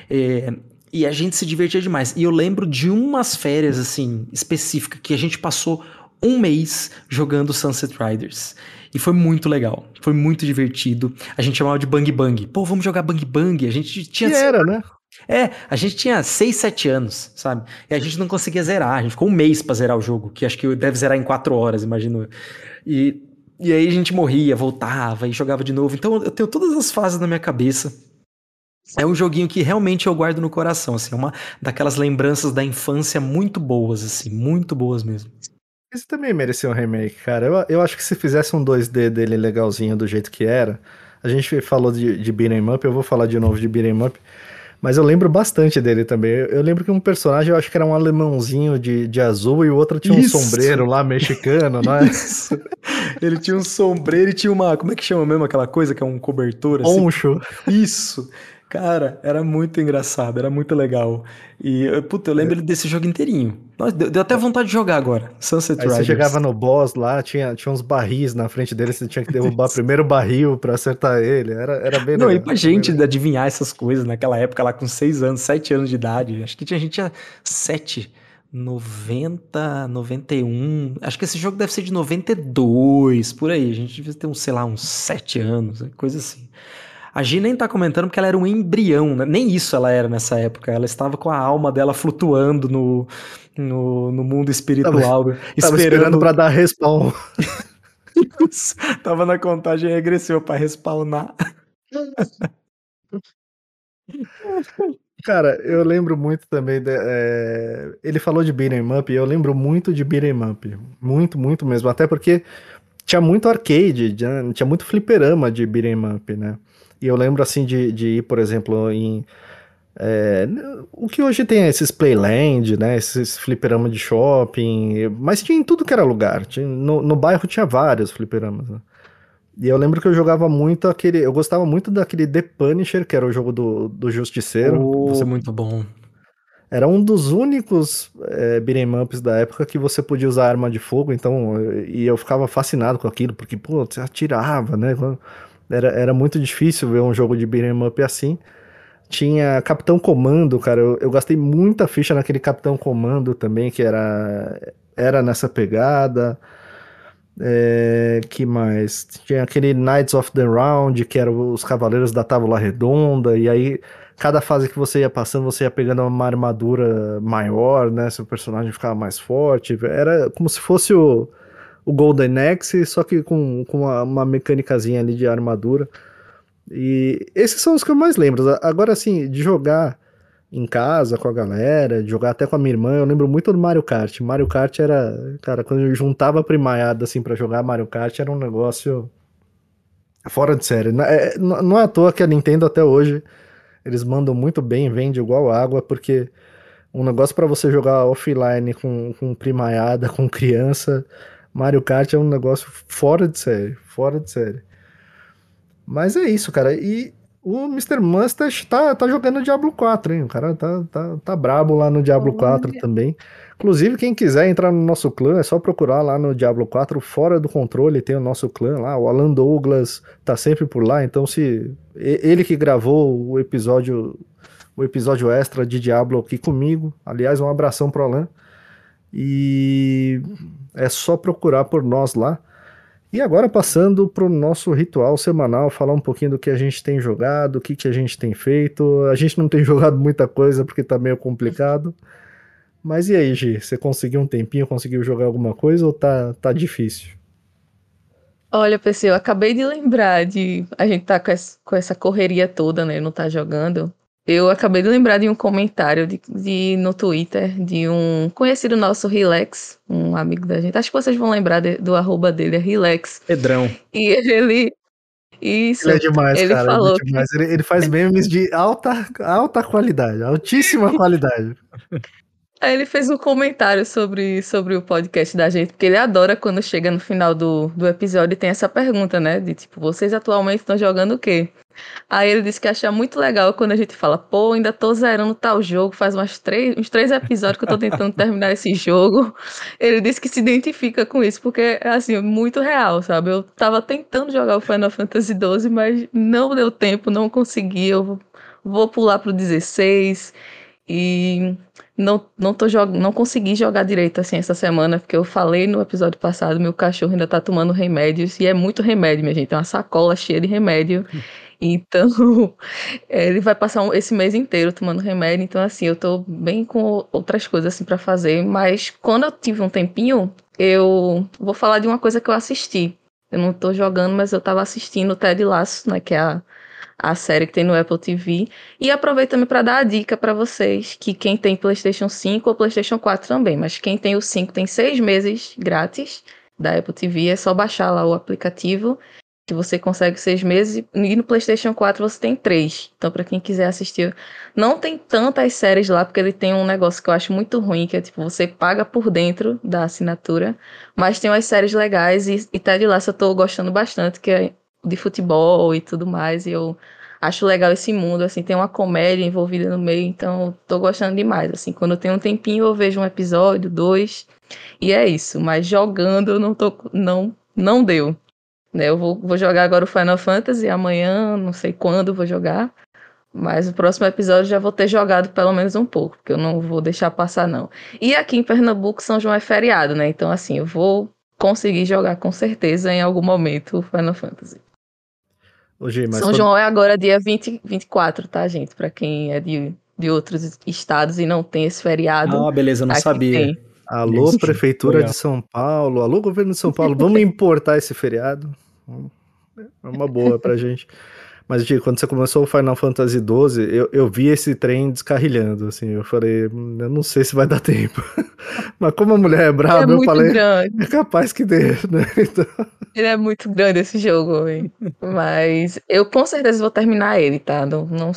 É, e a gente se divertia demais. E eu lembro de umas férias, assim, específicas, que a gente passou um mês jogando Sunset Riders. E foi muito legal. Foi muito divertido. A gente chamava de Bang Bang. Pô, vamos jogar Bang Bang. A gente tinha. E era, né? É, a gente tinha 6, 7 anos, sabe? E a gente não conseguia zerar. A gente ficou um mês pra zerar o jogo, que acho que deve zerar em 4 horas, imagino. E, e aí a gente morria, voltava e jogava de novo. Então eu tenho todas as fases na minha cabeça. É um joguinho que realmente eu guardo no coração, assim, é uma daquelas lembranças da infância muito boas, assim, muito boas mesmo. Esse também merecia um remake, cara. Eu, eu acho que se fizesse um 2D dele legalzinho do jeito que era, a gente falou de, de beat'em up, eu vou falar de novo de beat'em up. Mas eu lembro bastante dele também. Eu lembro que um personagem, eu acho que era um alemãozinho de, de azul e o outro tinha Isso. um sombreiro lá mexicano, não é? Isso. Ele tinha um sombreiro e tinha uma. Como é que chama mesmo aquela coisa que é um cobertor? Assim? Poncho. Isso. Cara, era muito engraçado, era muito legal. E, puta, eu lembro é. desse jogo inteirinho. Nossa, deu, deu, até vontade de jogar agora. Sunset Aí Riders. Você chegava no boss lá, tinha, tinha uns barris na frente dele, você tinha que derrubar primeiro o barril pra acertar ele. Era, era bem Não, legal. e pra gente bem... adivinhar essas coisas naquela época, lá com 6 anos, 7 anos de idade. Acho que tinha, a gente tinha 7. 90, 91. Acho que esse jogo deve ser de 92, por aí. A gente devia ter uns, sei lá, uns 7 anos, coisa assim. A Gi nem tá comentando porque ela era um embrião, né? nem isso ela era nessa época. Ela estava com a alma dela flutuando no, no, no mundo espiritual, tava, esperando, esperando para dar respawn. tava na contagem regressiva para respawnar. Cara, eu lembro muito também. De, é... Ele falou de beat'em up e eu lembro muito de beat'em up. Muito, muito mesmo. Até porque tinha muito arcade, tinha muito fliperama de beat'em up, né? E eu lembro assim de, de ir, por exemplo, em. É, o que hoje tem esses Playland, né? Esses fliperama de shopping, mas tinha em tudo que era lugar. Tinha, no, no bairro tinha vários fliperamas. Né? E eu lembro que eu jogava muito aquele. Eu gostava muito daquele The Punisher, que era o jogo do, do Justiceiro. Oh, você... muito bom. Era um dos únicos é, beat'em ups da época que você podia usar arma de fogo, então. E eu ficava fascinado com aquilo, porque, pô, você atirava, né? Era, era muito difícil ver um jogo de beat'em up assim. Tinha Capitão Comando, cara. Eu, eu gastei muita ficha naquele Capitão Comando também, que era, era nessa pegada. É, que mais? Tinha aquele Knights of the Round, que eram os Cavaleiros da Távola Redonda, e aí cada fase que você ia passando, você ia pegando uma armadura maior, né? Seu personagem ficava mais forte. Era como se fosse o, o Golden Axe, só que com, com uma, uma mecânicazinha ali de armadura. E esses são os que eu mais lembro. Agora, assim, de jogar em casa com a galera, de jogar até com a minha irmã. Eu lembro muito do Mario Kart. Mario Kart era, cara, quando eu juntava a primaiada assim para jogar Mario Kart, era um negócio fora de série. É, não é à toa que a Nintendo até hoje eles mandam muito bem, vende igual água, porque um negócio para você jogar offline com, com primaiada, com criança, Mario Kart é um negócio fora de série, fora de série. Mas é isso, cara. E o Mr. Mustache tá, tá jogando Diablo 4, hein? O cara tá, tá, tá brabo lá no Diablo Olha. 4 também. Inclusive, quem quiser entrar no nosso clã, é só procurar lá no Diablo 4, fora do controle, tem o nosso clã lá. O Alan Douglas tá sempre por lá, então se. Ele que gravou o episódio. O episódio extra de Diablo aqui comigo. Aliás, um abração pro Alan. E é só procurar por nós lá. E agora passando para o nosso ritual semanal, falar um pouquinho do que a gente tem jogado, o que, que a gente tem feito. A gente não tem jogado muita coisa porque tá meio complicado. Mas e aí, Gi? Você conseguiu um tempinho, conseguiu jogar alguma coisa ou tá, tá difícil? Olha, PC, eu acabei de lembrar de. A gente tá com essa correria toda, né? Não tá jogando. Eu acabei de lembrar de um comentário de, de, no Twitter de um conhecido nosso, Relax, um amigo da gente. Acho que vocês vão lembrar de, do arroba dele, é Relax. Pedrão. E ele. Isso. Ele é demais, ele cara. Falou ele, é demais. Ele, ele, faz memes de alta, alta qualidade, altíssima qualidade. Aí ele fez um comentário sobre, sobre o podcast da gente, porque ele adora quando chega no final do, do episódio e tem essa pergunta, né? De tipo, vocês atualmente estão jogando o quê? Aí ele disse que acha muito legal quando a gente fala, pô, ainda tô zerando tal jogo, faz umas três, uns três episódios que eu tô tentando terminar esse jogo. Ele disse que se identifica com isso, porque é assim, muito real, sabe? Eu tava tentando jogar o Final Fantasy XII, mas não deu tempo, não consegui. Eu vou pular pro 16 e não, não, tô jog... não consegui jogar direito assim essa semana, porque eu falei no episódio passado, meu cachorro ainda tá tomando remédios, e é muito remédio, minha gente. É uma sacola cheia de remédio. Então, ele vai passar um, esse mês inteiro tomando remédio. Então, assim, eu tô bem com outras coisas assim para fazer. Mas quando eu tive um tempinho, eu vou falar de uma coisa que eu assisti. Eu não tô jogando, mas eu tava assistindo o Ted Lasso, né? Que é a, a série que tem no Apple TV. E aproveito também para dar a dica para vocês que quem tem PlayStation 5 ou PlayStation 4 também, mas quem tem o 5 tem seis meses grátis da Apple TV. É só baixar lá o aplicativo que você consegue seis meses, e no PlayStation 4 você tem três. Então, para quem quiser assistir, não tem tantas séries lá, porque ele tem um negócio que eu acho muito ruim, que é tipo, você paga por dentro da assinatura, mas tem umas séries legais, e, e Ted Lasso eu tô gostando bastante, que é de futebol e tudo mais, e eu acho legal esse mundo, assim, tem uma comédia envolvida no meio, então tô gostando demais, assim, quando eu tenho um tempinho eu vejo um episódio, dois, e é isso, mas jogando eu não tô, não, não deu. Né? Eu vou, vou jogar agora o Final Fantasy amanhã, não sei quando vou jogar. Mas o próximo episódio já vou ter jogado pelo menos um pouco, porque eu não vou deixar passar, não. E aqui em Pernambuco, São João é feriado, né? Então, assim, eu vou conseguir jogar com certeza em algum momento o Final Fantasy. São quando... João é agora dia 20, 24, tá, gente? Para quem é de, de outros estados e não tem esse feriado. Ah, beleza, não sabia. Tem. Alô, Prefeitura de São Paulo. Alô, Governo de São Paulo. Vamos importar esse feriado? É uma boa pra gente. Mas, Diego, quando você começou o Final Fantasy XII, eu, eu vi esse trem descarrilhando, assim, eu falei, hum, eu não sei se vai dar tempo. Mas como a mulher é braba, é eu falei, grande. é capaz que dê, né? Então... Ele é muito grande esse jogo, hein? Mas eu com certeza vou terminar ele, tá? Não, não,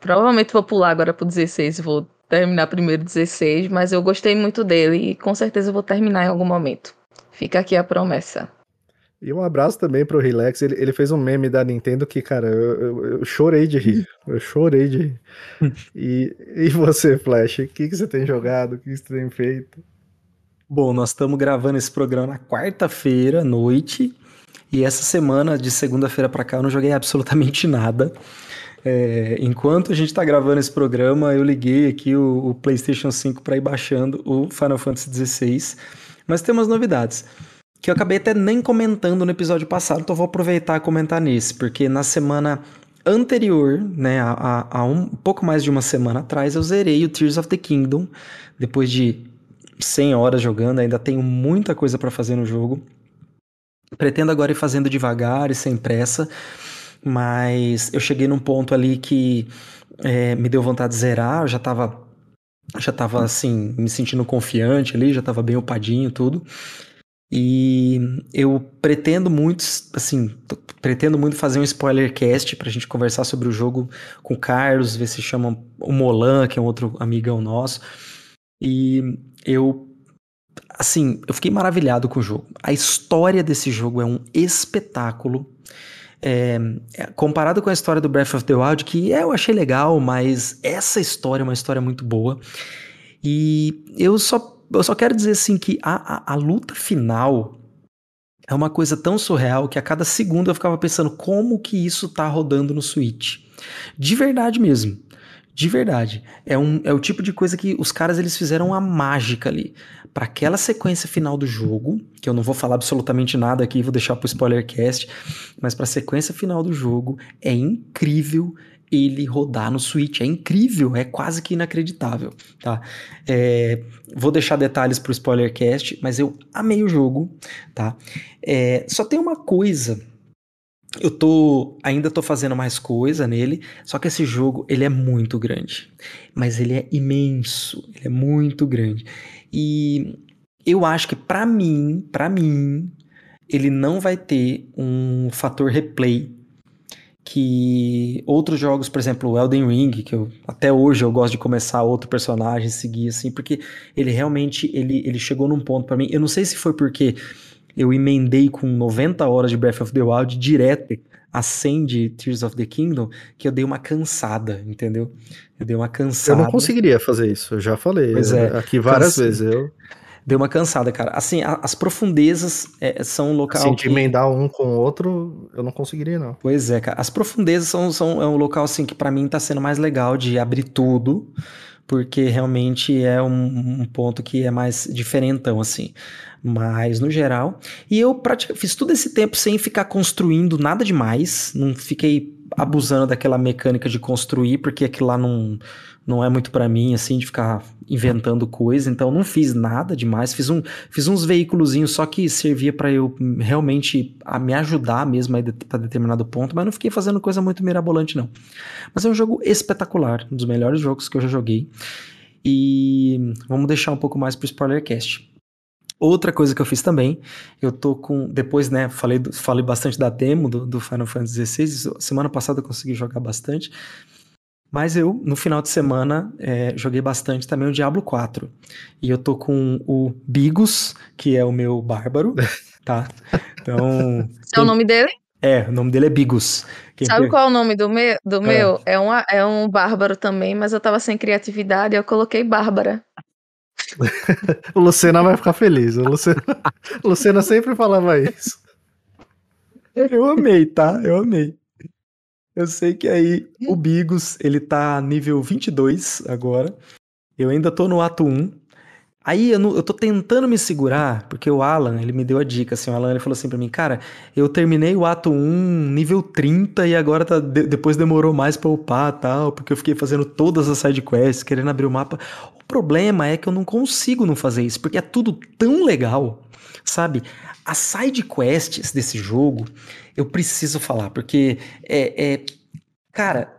provavelmente vou pular agora pro 16, vou terminar primeiro 16, mas eu gostei muito dele e com certeza vou terminar em algum momento. Fica aqui a promessa. E um abraço também pro Relax. Ele, ele fez um meme da Nintendo que, cara, eu, eu, eu chorei de rir. Eu chorei de rir. e, e você, Flash? O que, que você tem jogado? O que, que você tem feito? Bom, nós estamos gravando esse programa na quarta-feira, noite. E essa semana, de segunda-feira para cá, eu não joguei absolutamente nada. É, enquanto a gente está gravando esse programa, eu liguei aqui o, o PlayStation 5 para ir baixando o Final Fantasy XVI. Mas tem umas novidades que eu acabei até nem comentando no episódio passado, então vou aproveitar e comentar nesse, porque na semana anterior, né, há, há um pouco mais de uma semana atrás, eu zerei o Tears of the Kingdom, depois de 100 horas jogando, ainda tenho muita coisa para fazer no jogo. Pretendo agora ir fazendo devagar e sem pressa, mas eu cheguei num ponto ali que é, me deu vontade de zerar, eu já tava, já tava assim, me sentindo confiante ali, já tava bem upadinho tudo. E eu pretendo muito, assim, pretendo muito fazer um spoiler cast pra gente conversar sobre o jogo com o Carlos, ver se chama o Molan, que é um outro amigão nosso. E eu assim, eu fiquei maravilhado com o jogo. A história desse jogo é um espetáculo. É, é, comparado com a história do Breath of the Wild, que eu achei legal, mas essa história é uma história muito boa. E eu só eu só quero dizer assim que a, a, a luta final é uma coisa tão surreal que a cada segundo eu ficava pensando como que isso tá rodando no Switch. De verdade mesmo. De verdade. É, um, é o tipo de coisa que os caras eles fizeram a mágica ali. para aquela sequência final do jogo, que eu não vou falar absolutamente nada aqui, vou deixar pro spoiler cast, mas pra sequência final do jogo é incrível ele rodar no Switch. É incrível, é quase que inacreditável, tá? É, vou deixar detalhes pro spoilercast, mas eu amei o jogo, tá? É, só tem uma coisa eu tô ainda tô fazendo mais coisa nele, só que esse jogo ele é muito grande, mas ele é imenso, ele é muito grande. E eu acho que para mim, para mim, ele não vai ter um fator replay que outros jogos, por exemplo, o Elden Ring, que eu até hoje eu gosto de começar outro personagem, seguir assim, porque ele realmente ele, ele chegou num ponto para mim. Eu não sei se foi porque eu emendei com 90 horas de Breath of the Wild direto a 100 de Tears of the Kingdom, que eu dei uma cansada, entendeu? Eu dei uma cansada. Eu não conseguiria fazer isso, eu já falei pois é, aqui várias vezes. Eu deu uma cansada, cara. Assim, a, as profundezas é, são um local. Assim, de que... emendar um com o outro, eu não conseguiria, não. Pois é, cara. As profundezas são, são é um local, assim, que para mim tá sendo mais legal de abrir tudo, porque realmente é um, um ponto que é mais diferentão, assim. Mas, no geral. E eu praticamente fiz todo esse tempo sem ficar construindo nada demais. Não fiquei abusando daquela mecânica de construir, porque aquilo lá não não é muito para mim, assim, de ficar inventando coisa, então não fiz nada demais, fiz, um, fiz uns veículozinhos só que servia para eu realmente a me ajudar mesmo a determinado ponto, mas não fiquei fazendo coisa muito mirabolante não. Mas é um jogo espetacular, um dos melhores jogos que eu já joguei. E vamos deixar um pouco mais pro spoilercast. Outra coisa que eu fiz também, eu tô com. Depois, né, falei, falei bastante da demo do, do Final Fantasy XVI. Semana passada eu consegui jogar bastante. Mas eu, no final de semana, é, joguei bastante também o Diablo 4. E eu tô com o Bigos, que é o meu bárbaro, tá? Então. É o nome dele? É, o nome dele é Bigos. Quem Sabe qual é o nome do meu? Do é. meu? É, um, é um bárbaro também, mas eu tava sem criatividade e eu coloquei Bárbara. o Lucena vai ficar feliz. O Lucena, o Lucena sempre falava isso. Eu amei, tá? Eu amei. Eu sei que aí o Bigos, ele tá nível 22 agora. Eu ainda tô no ato 1. Aí eu, não, eu tô tentando me segurar, porque o Alan, ele me deu a dica, assim, o Alan ele falou assim pra mim, cara, eu terminei o ato 1 nível 30 e agora tá, de, depois demorou mais pra upar tal, porque eu fiquei fazendo todas as sidequests, querendo abrir o mapa. O problema é que eu não consigo não fazer isso, porque é tudo tão legal, sabe? As sidequests desse jogo, eu preciso falar, porque é, é. Cara,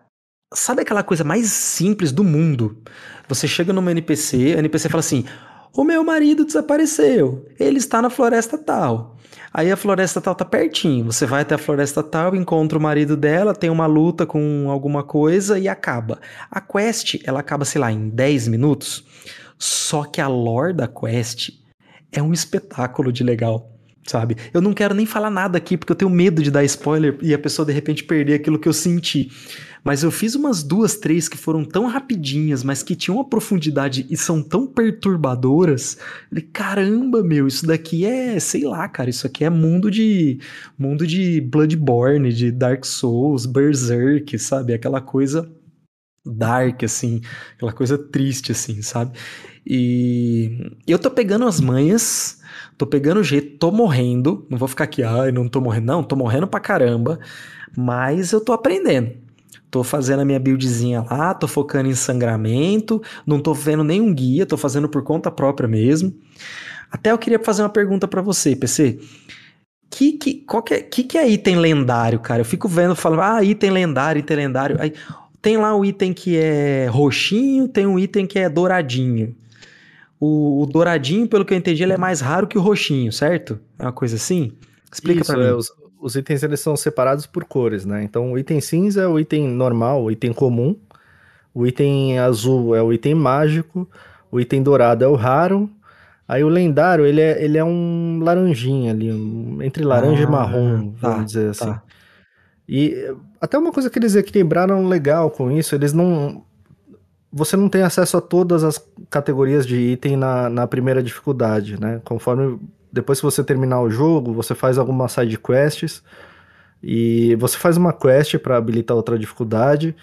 sabe aquela coisa mais simples do mundo? Você chega numa NPC, a NPC fala assim: O meu marido desapareceu, ele está na floresta tal. Aí a floresta tal tá pertinho. Você vai até a floresta tal, encontra o marido dela, tem uma luta com alguma coisa e acaba. A quest, ela acaba, sei lá, em 10 minutos. Só que a lore da quest é um espetáculo de legal. sabe? Eu não quero nem falar nada aqui porque eu tenho medo de dar spoiler e a pessoa de repente perder aquilo que eu senti. Mas eu fiz umas duas, três que foram tão rapidinhas, mas que tinham uma profundidade e são tão perturbadoras. falei, caramba, meu, isso daqui é, sei lá, cara, isso aqui é mundo de mundo de Bloodborne, de Dark Souls, Berserk, sabe? Aquela coisa dark assim, aquela coisa triste assim, sabe? E eu tô pegando as manhas, tô pegando o jeito, tô morrendo, não vou ficar aqui, ai, não tô morrendo, não, tô morrendo pra caramba, mas eu tô aprendendo. Tô fazendo a minha buildzinha lá, tô focando em sangramento, não tô vendo nenhum guia, tô fazendo por conta própria mesmo. Até eu queria fazer uma pergunta para você, PC. Que que, qual que, é, que que é item lendário, cara? Eu fico vendo, falando, ah, item lendário, item lendário. Aí, tem lá o item que é roxinho, tem um item que é douradinho. O, o, douradinho, pelo que eu entendi, ele é mais raro que o roxinho, certo? É uma coisa assim? Explica Isso, pra mim. É, os, os itens eles são separados por cores, né? Então o item cinza é o item normal, o item comum. O item azul é o item mágico. O item dourado é o raro. Aí o lendário, ele é, ele é um laranjinha ali, um, entre laranja ah, e marrom, tá, vamos dizer assim. Tá. E até uma coisa que eles equilibraram legal com isso, eles não. Você não tem acesso a todas as categorias de item na, na primeira dificuldade, né? Conforme depois que você terminar o jogo, você faz algumas side quests e você faz uma quest para habilitar outra dificuldade.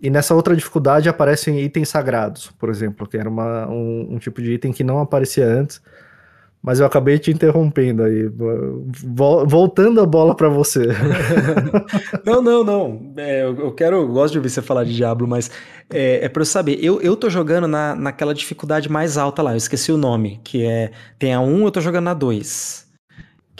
E nessa outra dificuldade aparecem itens sagrados, por exemplo, que era uma, um, um tipo de item que não aparecia antes. Mas eu acabei te interrompendo aí. Voltando a bola para você. não, não, não. É, eu quero, eu gosto de ouvir você falar de Diablo, mas é, é para eu saber. Eu, eu tô jogando na, naquela dificuldade mais alta lá. Eu esqueci o nome, que é tem a 1, eu tô jogando na 2.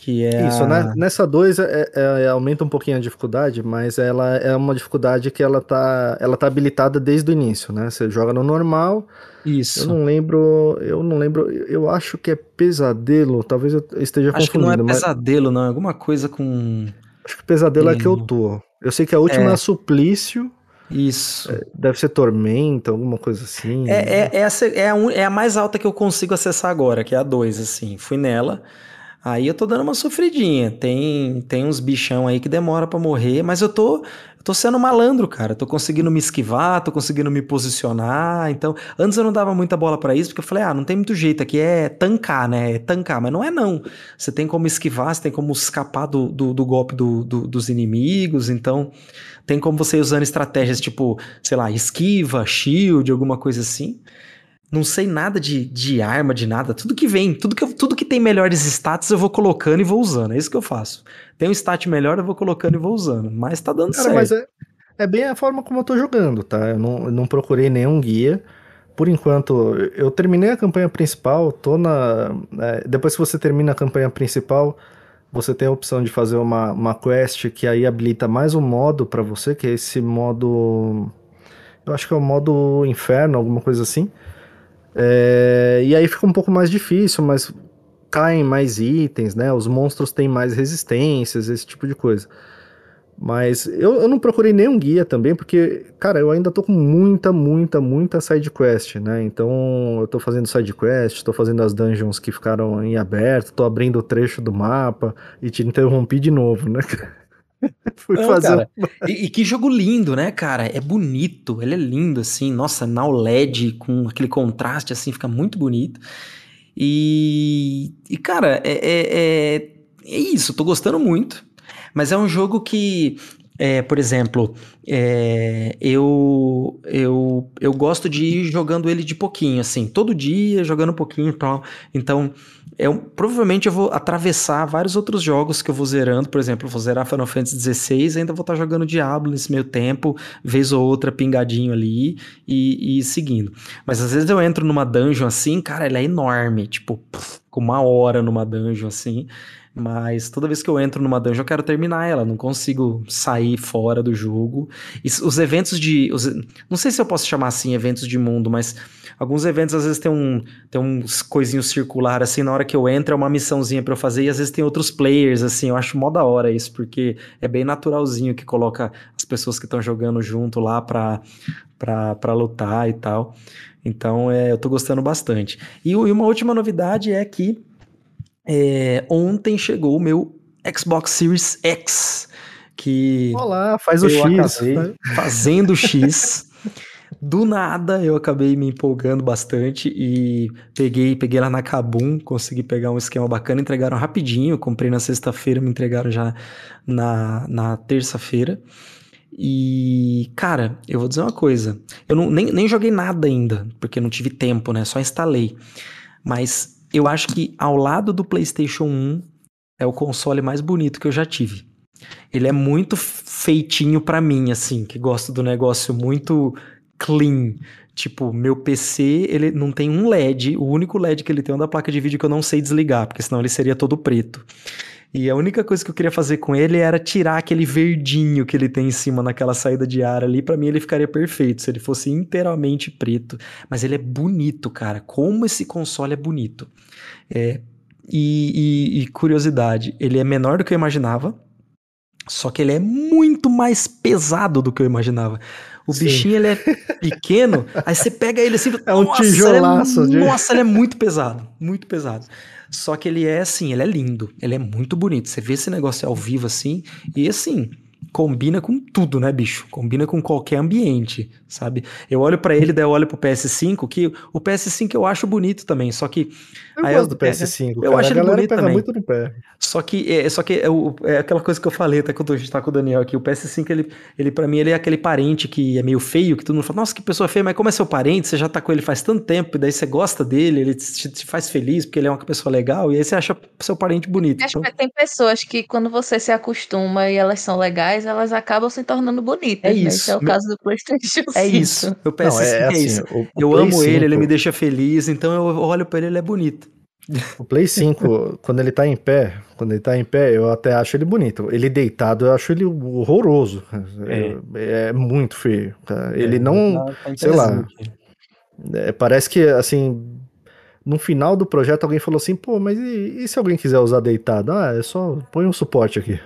Que é Isso, a... né? Nessa 2 é, é, é, aumenta um pouquinho a dificuldade, mas ela é uma dificuldade que ela tá, ela tá habilitada desde o início, né? Você joga no normal, isso. Eu não lembro, eu não lembro, eu acho que é pesadelo, talvez eu esteja acho confundindo. Acho que não é pesadelo, não, é alguma coisa com... Acho que pesadelo é que eu tô. Eu sei que a última é, é suplício. Isso. É, deve ser tormenta, alguma coisa assim. É, é, é, a, é, a, é a mais alta que eu consigo acessar agora, que é a 2, assim. Fui nela, aí eu tô dando uma sofridinha. Tem, tem uns bichão aí que demora para morrer, mas eu tô, tô sendo malandro, cara. Tô conseguindo me esquivar, tô conseguindo me posicionar. Então, antes eu não dava muita bola para isso, porque eu falei, ah, não tem muito jeito aqui, é tancar, né? É tancar, mas não é não. Você tem como esquivar, você tem como escapar do, do, do golpe do, do, dos inimigos, então tem como você ir usando estratégias tipo, sei lá, esquiva, shield, alguma coisa assim. Não sei nada de, de arma, de nada. Tudo que vem, tudo que, tudo que tem melhores status eu vou colocando e vou usando. É isso que eu faço. Tem um stat melhor, eu vou colocando e vou usando. Mas tá dando Cara, certo. Mas é, é bem a forma como eu tô jogando, tá? Eu não, eu não procurei nenhum guia. Por enquanto, eu terminei a campanha principal, tô na. É, depois que você termina a campanha principal, você tem a opção de fazer uma, uma quest que aí habilita mais um modo para você, que é esse modo. Eu acho que é o modo inferno, alguma coisa assim é, e aí fica um pouco mais difícil, mas caem mais itens, né? Os monstros têm mais resistências, esse tipo de coisa. Mas eu, eu não procurei nenhum guia também, porque, cara, eu ainda tô com muita, muita, muita side quest, né? Então eu tô fazendo side quest, tô fazendo as dungeons que ficaram em aberto, tô abrindo o trecho do mapa e te interrompi de novo, né? Fui Não, fazer. Cara, e, e, que jogo lindo, né, cara? É bonito, ele é lindo, assim. Nossa, na OLED, com aquele contraste, assim, fica muito bonito. E, e cara, é, é, é, é isso, tô gostando muito. Mas é um jogo que é, por exemplo, é, eu, eu, eu gosto de ir jogando ele de pouquinho, assim, todo dia jogando um pouquinho e tal. Então, eu, provavelmente eu vou atravessar vários outros jogos que eu vou zerando. Por exemplo, eu vou zerar Final Fantasy XVI, ainda vou estar jogando Diablo nesse meio tempo, vez ou outra pingadinho ali e, e seguindo. Mas às vezes eu entro numa dungeon assim, cara, ela é enorme, tipo, com uma hora numa dungeon assim. Mas toda vez que eu entro numa dungeon, eu quero terminar ela, não consigo sair fora do jogo. E os eventos de. Os, não sei se eu posso chamar assim eventos de mundo, mas alguns eventos às vezes tem, um, tem uns coisinhos circular assim, na hora que eu entro é uma missãozinha para eu fazer, e às vezes tem outros players, assim, eu acho mó da hora isso, porque é bem naturalzinho que coloca as pessoas que estão jogando junto lá pra, pra, pra lutar e tal. Então é, eu tô gostando bastante. E, e uma última novidade é que é, ontem chegou o meu Xbox Series X, que Olá, faz o X. Fazendo o X. Do nada eu acabei me empolgando bastante e peguei, peguei lá na Kabum, consegui pegar um esquema bacana, entregaram rapidinho, comprei na sexta-feira, me entregaram já na, na terça-feira. E, cara, eu vou dizer uma coisa, eu não, nem, nem joguei nada ainda, porque não tive tempo, né? Só instalei. Mas eu acho que ao lado do PlayStation 1 é o console mais bonito que eu já tive. Ele é muito feitinho para mim, assim, que gosto do negócio muito clean. Tipo, meu PC, ele não tem um LED, o único LED que ele tem é da placa de vídeo que eu não sei desligar, porque senão ele seria todo preto. E a única coisa que eu queria fazer com ele era tirar aquele verdinho que ele tem em cima naquela saída de ar ali. Para mim ele ficaria perfeito se ele fosse inteiramente preto. Mas ele é bonito, cara. Como esse console é bonito. É, e, e, e curiosidade, ele é menor do que eu imaginava. Só que ele é muito mais pesado do que eu imaginava. O Sim. bichinho ele é pequeno, aí você pega ele assim, é um nossa, tijolaço. Ele é, nossa, ele é muito pesado, muito pesado. Só que ele é assim, ele é lindo, ele é muito bonito. Você vê esse negócio ao vivo assim, e assim, combina com tudo, né, bicho? Combina com qualquer ambiente, sabe? Eu olho para ele, daí eu olho pro PS5, que o PS5 eu acho bonito também, só que eu gosto eu, do PS5. Eu cara, acho ele bonito pega também. muito no pé. Só que é, só que é, é, aquela coisa que eu falei até quando a gente tá com o Daniel aqui, o PS5 ele, ele para mim ele é aquele parente que é meio feio, que todo mundo fala: "Nossa, que pessoa feia", mas como é seu parente, você já tá com ele faz tanto tempo, e daí você gosta dele, ele te, te faz feliz porque ele é uma pessoa legal, e aí você acha seu parente bonito. Acho então... que tem pessoas que quando você se acostuma e elas são legais, elas acabam se tornando bonitas. É isso. Né? Esse é o Meu... caso do PlayStation 5. É isso. O PS5 Não, é, é, assim, isso. O, o eu Play amo 5... ele, ele me deixa feliz, então eu olho para ele, ele é bonito. O Play 5, quando ele tá em pé, quando ele tá em pé, eu até acho ele bonito. Ele deitado, eu acho ele horroroso. É, é muito feio. Ele é, não, tá sei lá. É, parece que assim, no final do projeto alguém falou assim, pô, mas e, e se alguém quiser usar deitado? Ah, é só põe um suporte aqui.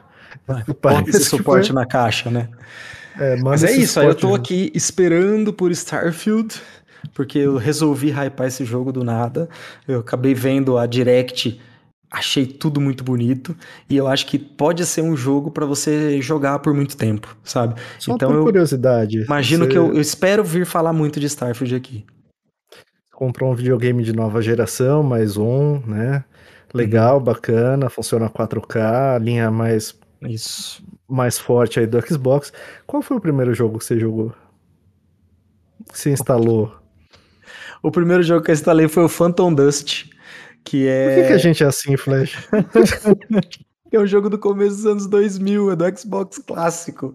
Põe esse suporte foi... na caixa, né? É, mas é isso, aí eu tô aqui esperando por Starfield porque eu resolvi hypar esse jogo do nada. Eu acabei vendo a Direct, achei tudo muito bonito e eu acho que pode ser um jogo para você jogar por muito tempo, sabe? Só então por eu curiosidade. Imagino você... que eu, eu espero vir falar muito de Starfield aqui. Comprou um videogame de nova geração, mais um, né? Legal, uhum. bacana, funciona 4K, linha mais isso mais forte aí do Xbox. Qual foi o primeiro jogo que você jogou? Que você instalou? O primeiro jogo que eu instalei foi o Phantom Dust, que é... Por que, que a gente é assim, Flash? é um jogo do começo dos anos 2000, é do Xbox clássico.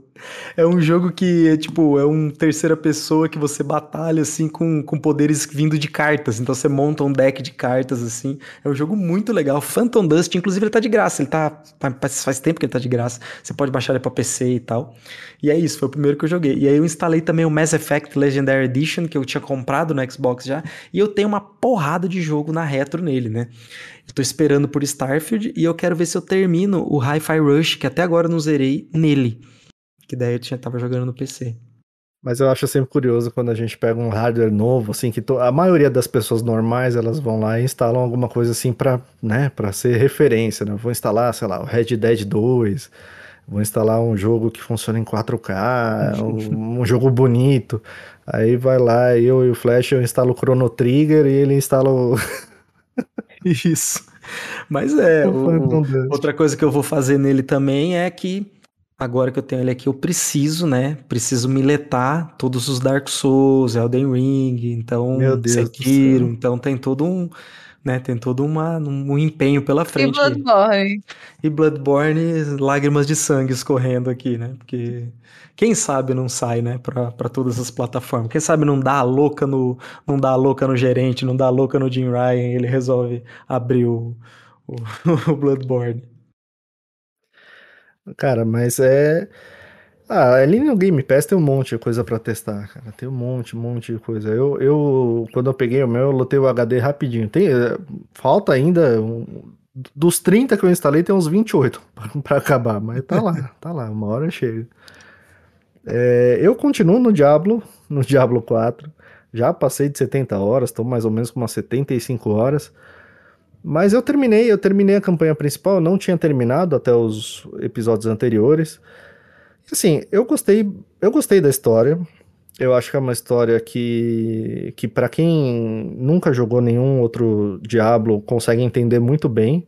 É um jogo que é tipo, é um terceira pessoa que você batalha assim com, com poderes vindo de cartas. Então você monta um deck de cartas assim. É um jogo muito legal. Phantom Dust, inclusive ele tá de graça. Ele tá faz tempo que ele tá de graça. Você pode baixar ele para PC e tal. E é isso, foi o primeiro que eu joguei. E aí eu instalei também o Mass Effect Legendary Edition que eu tinha comprado no Xbox já, e eu tenho uma porrada de jogo na retro nele, né? Eu tô esperando por Starfield e eu quero ver se eu termino o Hi-Fi Rush, que até agora eu não zerei nele. Que daí eu tinha, tava jogando no PC. Mas eu acho sempre curioso quando a gente pega um hardware novo, assim, que to... a maioria das pessoas normais, elas vão lá e instalam alguma coisa assim para, né, para ser referência, né? Vou instalar, sei lá, o Red Dead 2, vou instalar um jogo que funciona em 4K, um, um, jogo bonito. Aí vai lá, eu e o Flash, eu instalo o Chrono Trigger e ele instala o Isso. Mas é, o, outra coisa que eu vou fazer nele também é que agora que eu tenho ele aqui, eu preciso, né? Preciso miletar todos os Dark Souls, Elden Ring, então Sekiro, então tem todo um, né, tem todo uma, um empenho pela frente. E Bloodborne. E Bloodborne, lágrimas de sangue escorrendo aqui, né? Porque quem sabe não sai, né, para todas as plataformas. Quem sabe não dá a louca no não dá a louca no gerente, não dá a louca no Jim Ryan, ele resolve abrir o, o, o Bloodborne. Cara, mas é. Ah, ali no Game Pass tem um monte de coisa para testar, cara. Tem um monte, um monte de coisa. Eu, eu quando eu peguei o meu, eu lotei o HD rapidinho. Tem, eh, falta ainda. Um, dos 30 que eu instalei, tem uns 28 para acabar, mas tá lá, tá lá, uma hora chega. É, eu continuo no Diablo, no Diablo 4. Já passei de 70 horas, estou mais ou menos com umas 75 horas. Mas eu terminei, eu terminei a campanha principal, não tinha terminado até os episódios anteriores. Assim, eu gostei, eu gostei da história. Eu acho que é uma história que, que para quem nunca jogou nenhum outro Diablo, consegue entender muito bem.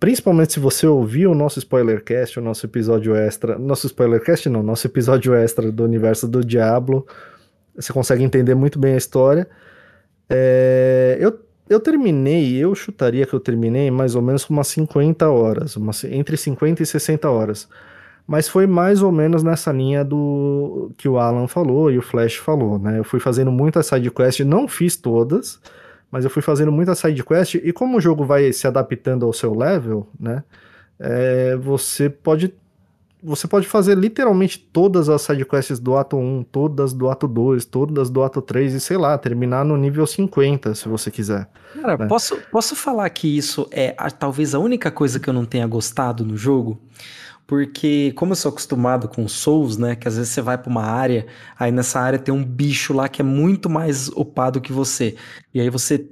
Principalmente se você ouvir o nosso spoilercast, o nosso episódio extra. Nosso spoilercast não, nosso episódio extra do universo do Diablo. Você consegue entender muito bem a história. É, eu eu terminei, eu chutaria que eu terminei mais ou menos com umas 50 horas, umas, entre 50 e 60 horas. Mas foi mais ou menos nessa linha do que o Alan falou e o Flash falou, né? Eu fui fazendo muitas sidequests, não fiz todas, mas eu fui fazendo muitas sidequests, e como o jogo vai se adaptando ao seu level, né? É, você pode você pode fazer literalmente todas as sidequests do ato 1, todas do ato 2, todas do ato 3 e sei lá, terminar no nível 50, se você quiser. Cara, né? posso, posso falar que isso é a, talvez a única coisa que eu não tenha gostado no jogo? Porque como eu sou acostumado com Souls, né, que às vezes você vai para uma área, aí nessa área tem um bicho lá que é muito mais upado que você, e aí você,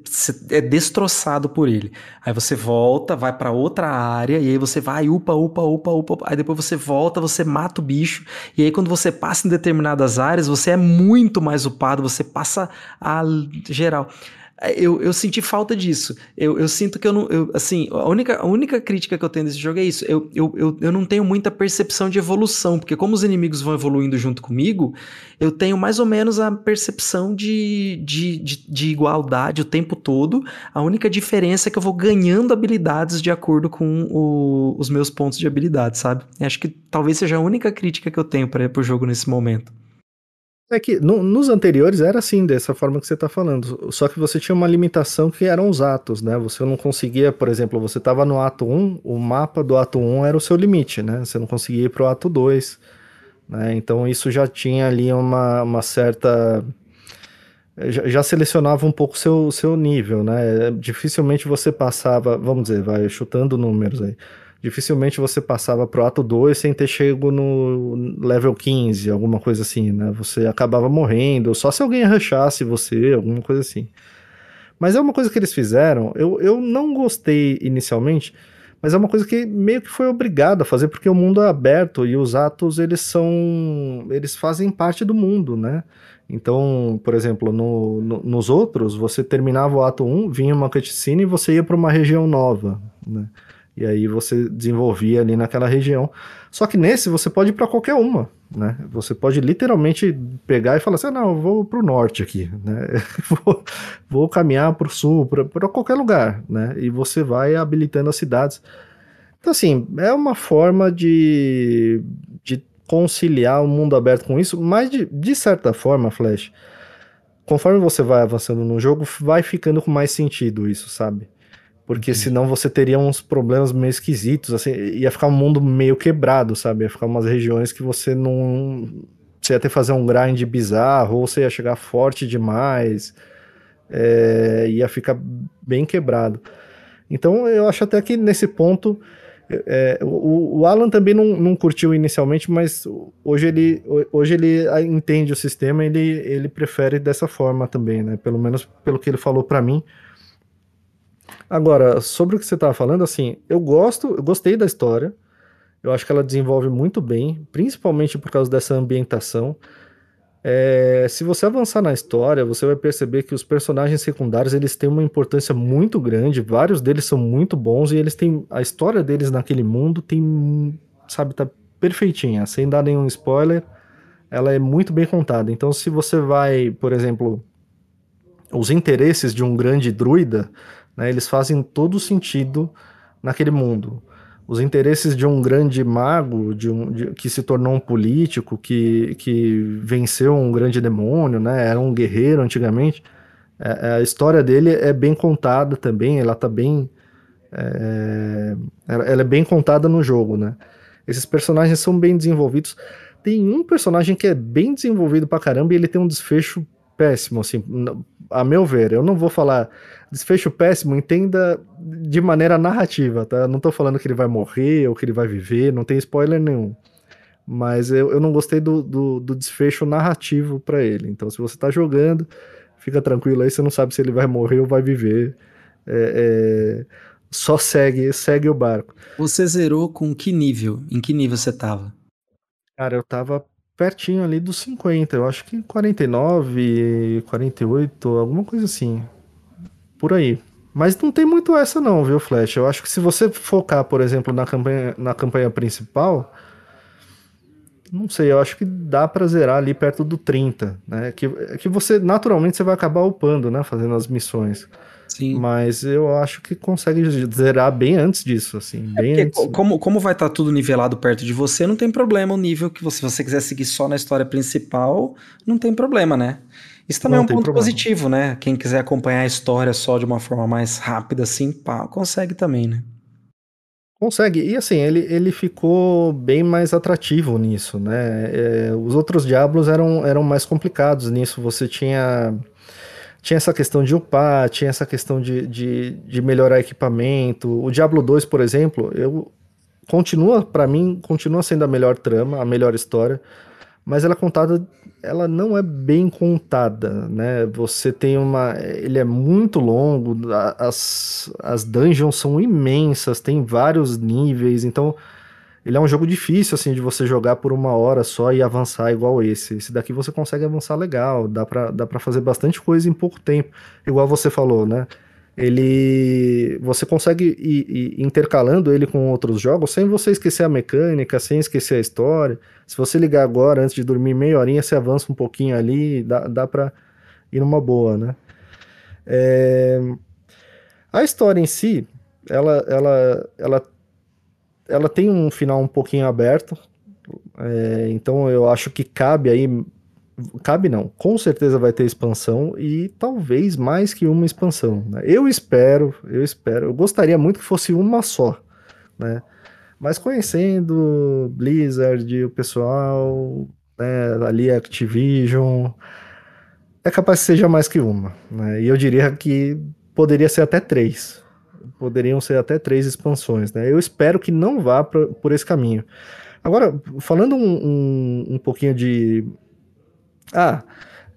é destroçado por ele. Aí você volta, vai para outra área, e aí você vai, upa, upa, upa, upa, aí depois você volta, você mata o bicho, e aí quando você passa em determinadas áreas, você é muito mais upado, você passa a geral. É, eu, eu senti falta disso. Eu, eu sinto que eu não. Eu, assim, a única, a única crítica que eu tenho desse jogo é isso. Eu, eu, eu, eu não tenho muita percepção de evolução, porque como os inimigos vão evoluindo junto comigo, eu tenho mais ou menos a percepção de, de, de, de igualdade o tempo todo. A única diferença é que eu vou ganhando habilidades de acordo com o, os meus pontos de habilidade, sabe? acho que talvez seja a única crítica que eu tenho para o jogo nesse momento. É que no, nos anteriores era assim, dessa forma que você está falando. Só que você tinha uma limitação que eram os atos, né? Você não conseguia, por exemplo, você estava no ato 1, o mapa do ato 1 era o seu limite, né? Você não conseguia ir para o ato 2. Né? Então isso já tinha ali uma, uma certa. Já, já selecionava um pouco o seu, seu nível, né? Dificilmente você passava, vamos dizer, vai chutando números aí dificilmente você passava pro ato 2 sem ter chego no level 15, alguma coisa assim, né? Você acabava morrendo, só se alguém rushasse você, alguma coisa assim. Mas é uma coisa que eles fizeram, eu, eu não gostei inicialmente, mas é uma coisa que meio que foi obrigado a fazer, porque o mundo é aberto e os atos, eles são... eles fazem parte do mundo, né? Então, por exemplo, no, no, nos outros, você terminava o ato 1, vinha uma cutscene e você ia para uma região nova, né? E aí você desenvolvia ali naquela região. Só que nesse você pode ir para qualquer uma, né? Você pode literalmente pegar e falar assim: ah, não, eu vou para o norte aqui, né? vou, vou caminhar para o sul, para qualquer lugar, né? E você vai habilitando as cidades. Então, assim, é uma forma de, de conciliar o mundo aberto com isso, mas de, de certa forma, Flash, conforme você vai avançando no jogo, vai ficando com mais sentido isso, sabe? Porque senão você teria uns problemas meio esquisitos, assim, ia ficar um mundo meio quebrado, sabe? Ia ficar umas regiões que você não. Você ia ter que fazer um grind bizarro, ou você ia chegar forte demais, é, ia ficar bem quebrado. Então eu acho até que nesse ponto. É, o, o, Alan também não, não curtiu inicialmente, mas hoje ele, hoje ele entende o sistema ele, ele prefere dessa forma também, né? Pelo menos pelo que ele falou para mim. Agora, sobre o que você estava falando, assim, eu gosto, eu gostei da história. Eu acho que ela desenvolve muito bem, principalmente por causa dessa ambientação. É, se você avançar na história, você vai perceber que os personagens secundários eles têm uma importância muito grande. Vários deles são muito bons e eles têm a história deles naquele mundo tem, sabe, tá perfeitinha, sem dar nenhum spoiler. Ela é muito bem contada. Então, se você vai, por exemplo, os interesses de um grande druida, né, eles fazem todo sentido naquele mundo. Os interesses de um grande mago, de um, de, que se tornou um político, que, que venceu um grande demônio, né, era um guerreiro antigamente, é, é a história dele é bem contada também, ela tá bem. É, ela é bem contada no jogo, né? Esses personagens são bem desenvolvidos. Tem um personagem que é bem desenvolvido pra caramba e ele tem um desfecho péssimo, assim, a meu ver. Eu não vou falar desfecho péssimo, entenda de maneira narrativa, tá? Não tô falando que ele vai morrer ou que ele vai viver, não tem spoiler nenhum. Mas eu, eu não gostei do, do, do desfecho narrativo para ele. Então, se você tá jogando, fica tranquilo aí, você não sabe se ele vai morrer ou vai viver. É, é... só segue, segue o barco. Você zerou com que nível? Em que nível você tava? Cara, eu tava pertinho ali dos 50, eu acho que 49, 48, alguma coisa assim. Por aí. Mas não tem muito essa não, viu, Flash? Eu acho que se você focar, por exemplo, na campanha, na campanha principal, não sei, eu acho que dá pra zerar ali perto do 30, né? Que, que você, naturalmente, você vai acabar upando, né? Fazendo as missões. Sim. Mas eu acho que consegue zerar bem antes disso, assim. É bem antes. Como, como vai estar tá tudo nivelado perto de você, não tem problema o nível que você, se você quiser seguir só na história principal, não tem problema, né? Isso também não é um ponto problema. positivo, né? Quem quiser acompanhar a história só de uma forma mais rápida, assim, pá, consegue também, né? Consegue. E assim, ele, ele ficou bem mais atrativo nisso, né? É, os outros Diablos eram, eram mais complicados nisso. Você tinha tinha essa questão de upar, tinha essa questão de, de, de melhorar equipamento. O Diablo 2, por exemplo, eu continua, para mim, continua sendo a melhor trama, a melhor história, mas ela é contada, ela não é bem contada, né? Você tem uma, ele é muito longo, as, as dungeons são imensas, tem vários níveis, então ele é um jogo difícil, assim, de você jogar por uma hora só e avançar igual esse. Esse daqui você consegue avançar legal, dá pra, dá pra fazer bastante coisa em pouco tempo. Igual você falou, né? Ele. Você consegue ir, ir intercalando ele com outros jogos sem você esquecer a mecânica, sem esquecer a história. Se você ligar agora, antes de dormir meia horinha, você avança um pouquinho ali, dá, dá pra ir numa boa, né? É... A história em si, ela, ela, ela ela tem um final um pouquinho aberto, é, então eu acho que cabe aí. Cabe não, com certeza vai ter expansão e talvez mais que uma expansão. Né? Eu espero, eu espero, eu gostaria muito que fosse uma só, né? Mas conhecendo Blizzard, o pessoal, né, ali Activision, é capaz que seja mais que uma, né? E eu diria que poderia ser até três, poderiam ser até três expansões, né? Eu espero que não vá pra, por esse caminho. Agora, falando um, um, um pouquinho de. Ah,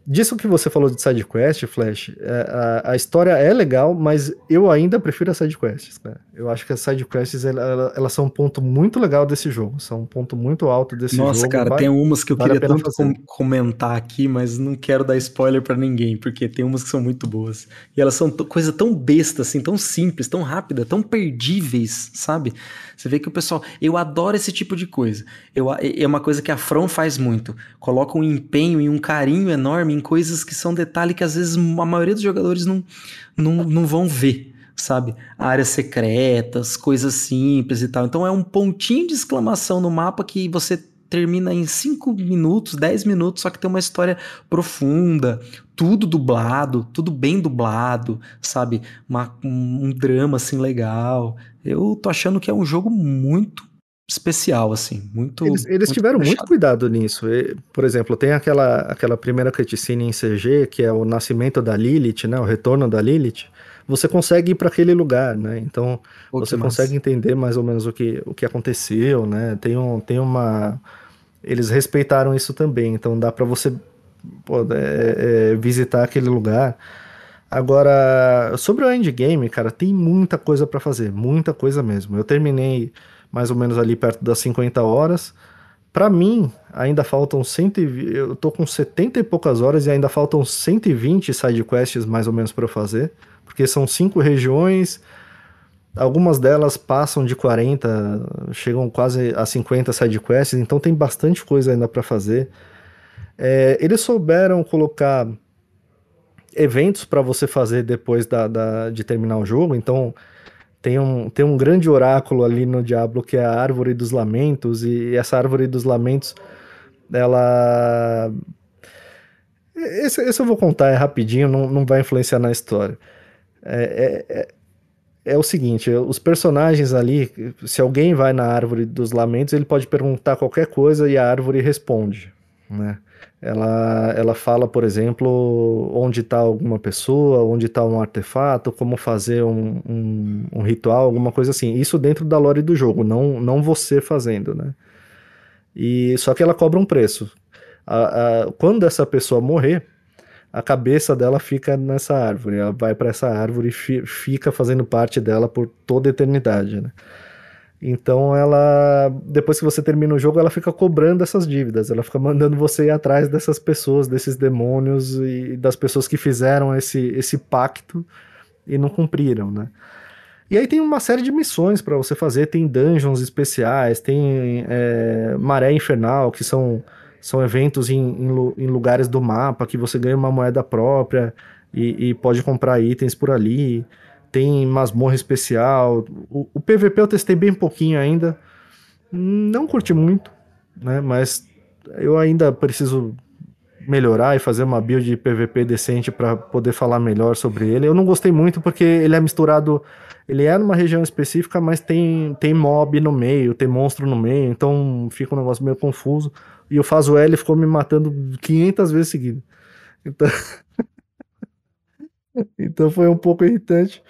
Disso que você falou de sidequest, Flash, é, a, a, história é legal, mas eu ainda prefiro as sidequests, né? Eu acho que as sidequests, elas, elas são um ponto muito legal desse jogo, são um ponto muito alto desse Nossa, jogo. Nossa, cara, tem umas que eu vale queria tanto com, comentar aqui, mas não quero dar spoiler para ninguém, porque tem umas que são muito boas. E elas são coisa tão besta, assim, tão simples, tão rápida, tão perdíveis, sabe? Você vê que o pessoal. Eu adoro esse tipo de coisa. Eu, é uma coisa que a From faz muito. Coloca um empenho e um carinho enorme em coisas que são detalhe que às vezes a maioria dos jogadores não, não, não vão ver sabe? Áreas secretas, coisas simples e tal. Então é um pontinho de exclamação no mapa que você termina em 5 minutos, 10 minutos, só que tem uma história profunda, tudo dublado, tudo bem dublado, sabe? Uma, um drama assim legal. Eu tô achando que é um jogo muito especial, assim, muito. Eles, eles muito tiveram fechado. muito cuidado nisso. Por exemplo, tem aquela, aquela primeira cutscene em CG, que é o nascimento da Lilith, né? O retorno da Lilith. Você consegue ir para aquele lugar, né? Então Pô, você consegue entender mais ou menos o que, o que aconteceu, né? Tem, um, tem uma. Eles respeitaram isso também, então dá para você pô, é, é, visitar aquele lugar. Agora, sobre o endgame, cara, tem muita coisa para fazer, muita coisa mesmo. Eu terminei mais ou menos ali perto das 50 horas. Para mim, ainda faltam 120, eu tô com 70 e poucas horas e ainda faltam 120 side quests mais ou menos para fazer, porque são cinco regiões, algumas delas passam de 40, chegam quase a 50 side quests, então tem bastante coisa ainda para fazer. É, eles souberam colocar eventos para você fazer depois da, da, de terminar o jogo, então tem um, tem um grande oráculo ali no Diablo que é a Árvore dos Lamentos, e essa Árvore dos Lamentos, ela. Esse, esse eu vou contar, é rapidinho, não, não vai influenciar na história. É, é, é, é o seguinte: os personagens ali, se alguém vai na Árvore dos Lamentos, ele pode perguntar qualquer coisa e a árvore responde, né? Ela, ela fala, por exemplo, onde está alguma pessoa, onde está um artefato, como fazer um, um, um, ritual, alguma coisa assim. Isso dentro da lore do jogo, não, não você fazendo, né? E só que ela cobra um preço. A, a, quando essa pessoa morrer, a cabeça dela fica nessa árvore. Ela vai para essa árvore e fi, fica fazendo parte dela por toda a eternidade, né? Então ela, depois que você termina o jogo, ela fica cobrando essas dívidas, ela fica mandando você ir atrás dessas pessoas, desses demônios e das pessoas que fizeram esse, esse pacto e não cumpriram, né? E aí tem uma série de missões para você fazer, tem dungeons especiais, tem é, maré infernal, que são, são eventos em, em, em, lugares do mapa que você ganha uma moeda própria e, e pode comprar itens por ali tem masmorra especial. O, o, PVP eu testei bem pouquinho ainda. Não curti muito, né? Mas eu ainda preciso melhorar e fazer uma build de PVP decente para poder falar melhor sobre ele. Eu não gostei muito porque ele é misturado. Ele é numa região específica, mas tem, tem mob no meio, tem monstro no meio, então fica um negócio meio confuso. E o Fazo ficou me matando 500 vezes seguidas. Então. então foi um pouco irritante.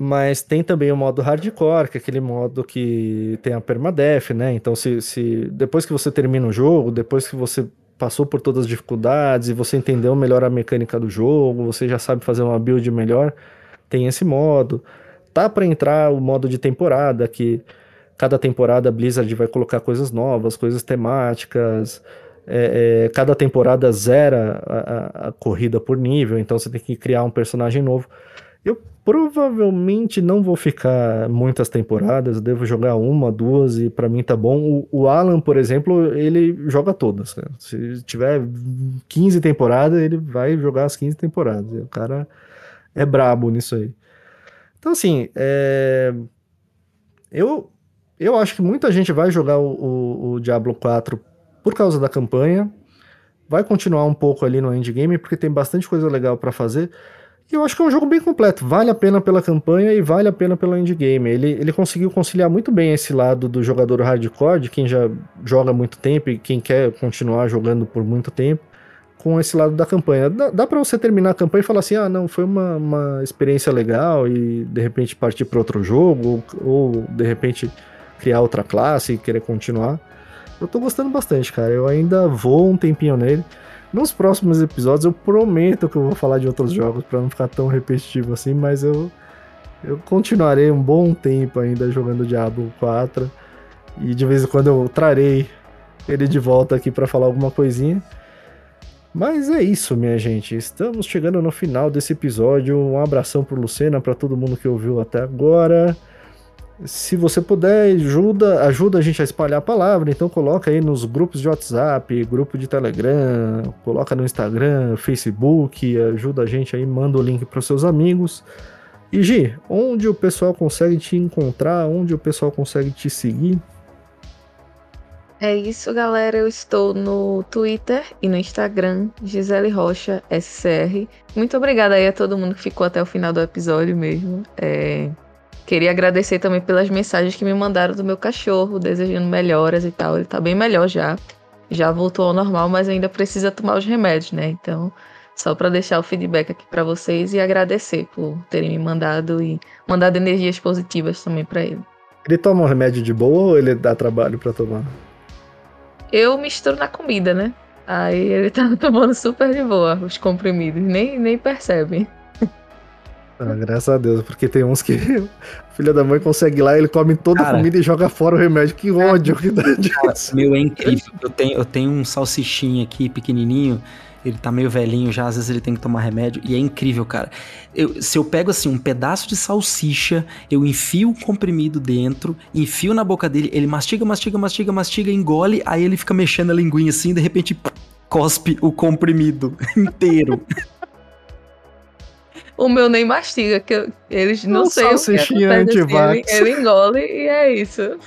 Mas tem também o modo hardcore, que é aquele modo que tem a permadeath, né? Então, se, se depois que você termina o jogo, depois que você passou por todas as dificuldades e você entendeu melhor a mecânica do jogo, você já sabe fazer uma build melhor, tem esse modo. Tá para entrar o modo de temporada, que cada temporada a Blizzard vai colocar coisas novas, coisas temáticas. É, é, cada temporada zera a, a, a, corrida por nível, então você tem que criar um personagem novo. Eu provavelmente não vou ficar muitas temporadas, devo jogar uma, duas e para mim tá bom. O, o, Alan, por exemplo, ele joga todas. Né? Se tiver 15 temporadas, ele vai jogar as 15 temporadas. O cara é brabo nisso aí. Então, assim, é... eu, eu acho que muita gente vai jogar o, o, o Diablo 4 por causa da campanha. Vai continuar um pouco ali no endgame, porque tem bastante coisa legal para fazer. E eu acho que é um jogo bem completo. Vale a pena pela campanha e vale a pena pelo endgame. Ele, ele conseguiu conciliar muito bem esse lado do jogador hardcore, de quem já joga muito tempo e quem quer continuar jogando por muito tempo, com esse lado da campanha. Dá, dá para você terminar a campanha e falar assim: ah, não, foi uma, uma experiência legal e de repente partir para outro jogo, ou, ou de repente criar outra classe e querer continuar. Eu tô gostando bastante, cara. Eu ainda vou um tempinho nele. Nos próximos episódios eu prometo que eu vou falar de outros jogos para não ficar tão repetitivo assim, mas eu eu continuarei um bom tempo ainda jogando Diablo 4 e de vez em quando eu trarei ele de volta aqui para falar alguma coisinha. Mas é isso, minha gente. Estamos chegando no final desse episódio. Um abração pro Lucena, para todo mundo que ouviu até agora. Se você puder, ajuda, ajuda a gente a espalhar a palavra. Então coloca aí nos grupos de WhatsApp, grupo de Telegram, coloca no Instagram, Facebook, ajuda a gente aí, manda o link para os seus amigos. E Gi, onde o pessoal consegue te encontrar? Onde o pessoal consegue te seguir? É isso, galera. Eu estou no Twitter e no Instagram, Gisele Rocha SCR. Muito obrigada aí a todo mundo que ficou até o final do episódio mesmo. É, Queria agradecer também pelas mensagens que me mandaram do meu cachorro, desejando melhoras e tal. Ele tá bem melhor já. Já voltou ao normal, mas ainda precisa tomar os remédios, né? Então, só para deixar o feedback aqui para vocês e agradecer por terem me mandado e mandado energias positivas também para ele. Ele toma um remédio de boa ou ele dá trabalho para tomar? Eu misturo na comida, né? Aí ele tá tomando super de boa os comprimidos, nem, nem percebe. Ah, graças a Deus, porque tem uns que o filho da mãe consegue ir lá, ele come toda cara, a comida e joga fora o remédio. Que ódio que dá disso. Meu, é incrível. Eu tenho, eu tenho um salsichinho aqui, pequenininho, ele tá meio velhinho já, às vezes ele tem que tomar remédio, e é incrível, cara. Eu, se eu pego assim um pedaço de salsicha, eu enfio o comprimido dentro, enfio na boca dele, ele mastiga, mastiga, mastiga, mastiga, engole, aí ele fica mexendo a linguinha assim, e de repente cospe o comprimido inteiro. O meu nem mastiga, que eles não, não sei o que acontece. Ele, ele engole e é isso.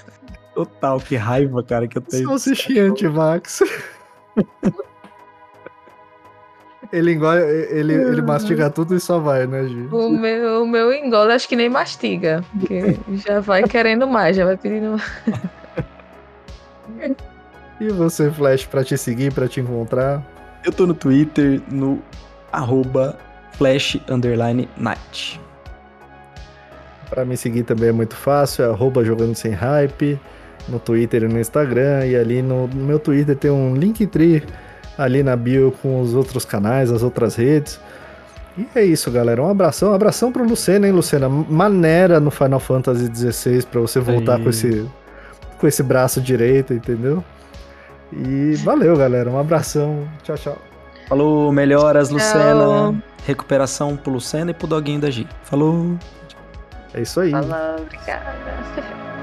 Total, que raiva, cara, que eu tenho. Salsichinha antivax. ele engole, ele, ele mastiga tudo e só vai, né, Gi? O meu, o meu engole acho que nem mastiga. Porque já vai querendo mais, já vai pedindo mais. E você, Flash, pra te seguir, pra te encontrar? Eu tô no Twitter, no arroba Flash Underline Night. Para me seguir também é muito fácil, é arroba jogando sem hype, no Twitter e no Instagram, e ali no, no meu Twitter tem um Linktree ali na bio com os outros canais, as outras redes. E é isso, galera. Um abração. Um abração pro Lucena, hein, Lucena? Maneira no Final Fantasy XVI pra você voltar com esse, com esse braço direito, entendeu? E valeu, galera. Um abração. Tchau, tchau. Falou, melhoras, Lucena. Tchau. Recuperação pro Lucena e pro doguinho da G. Falou. É isso aí. Falou, obrigada.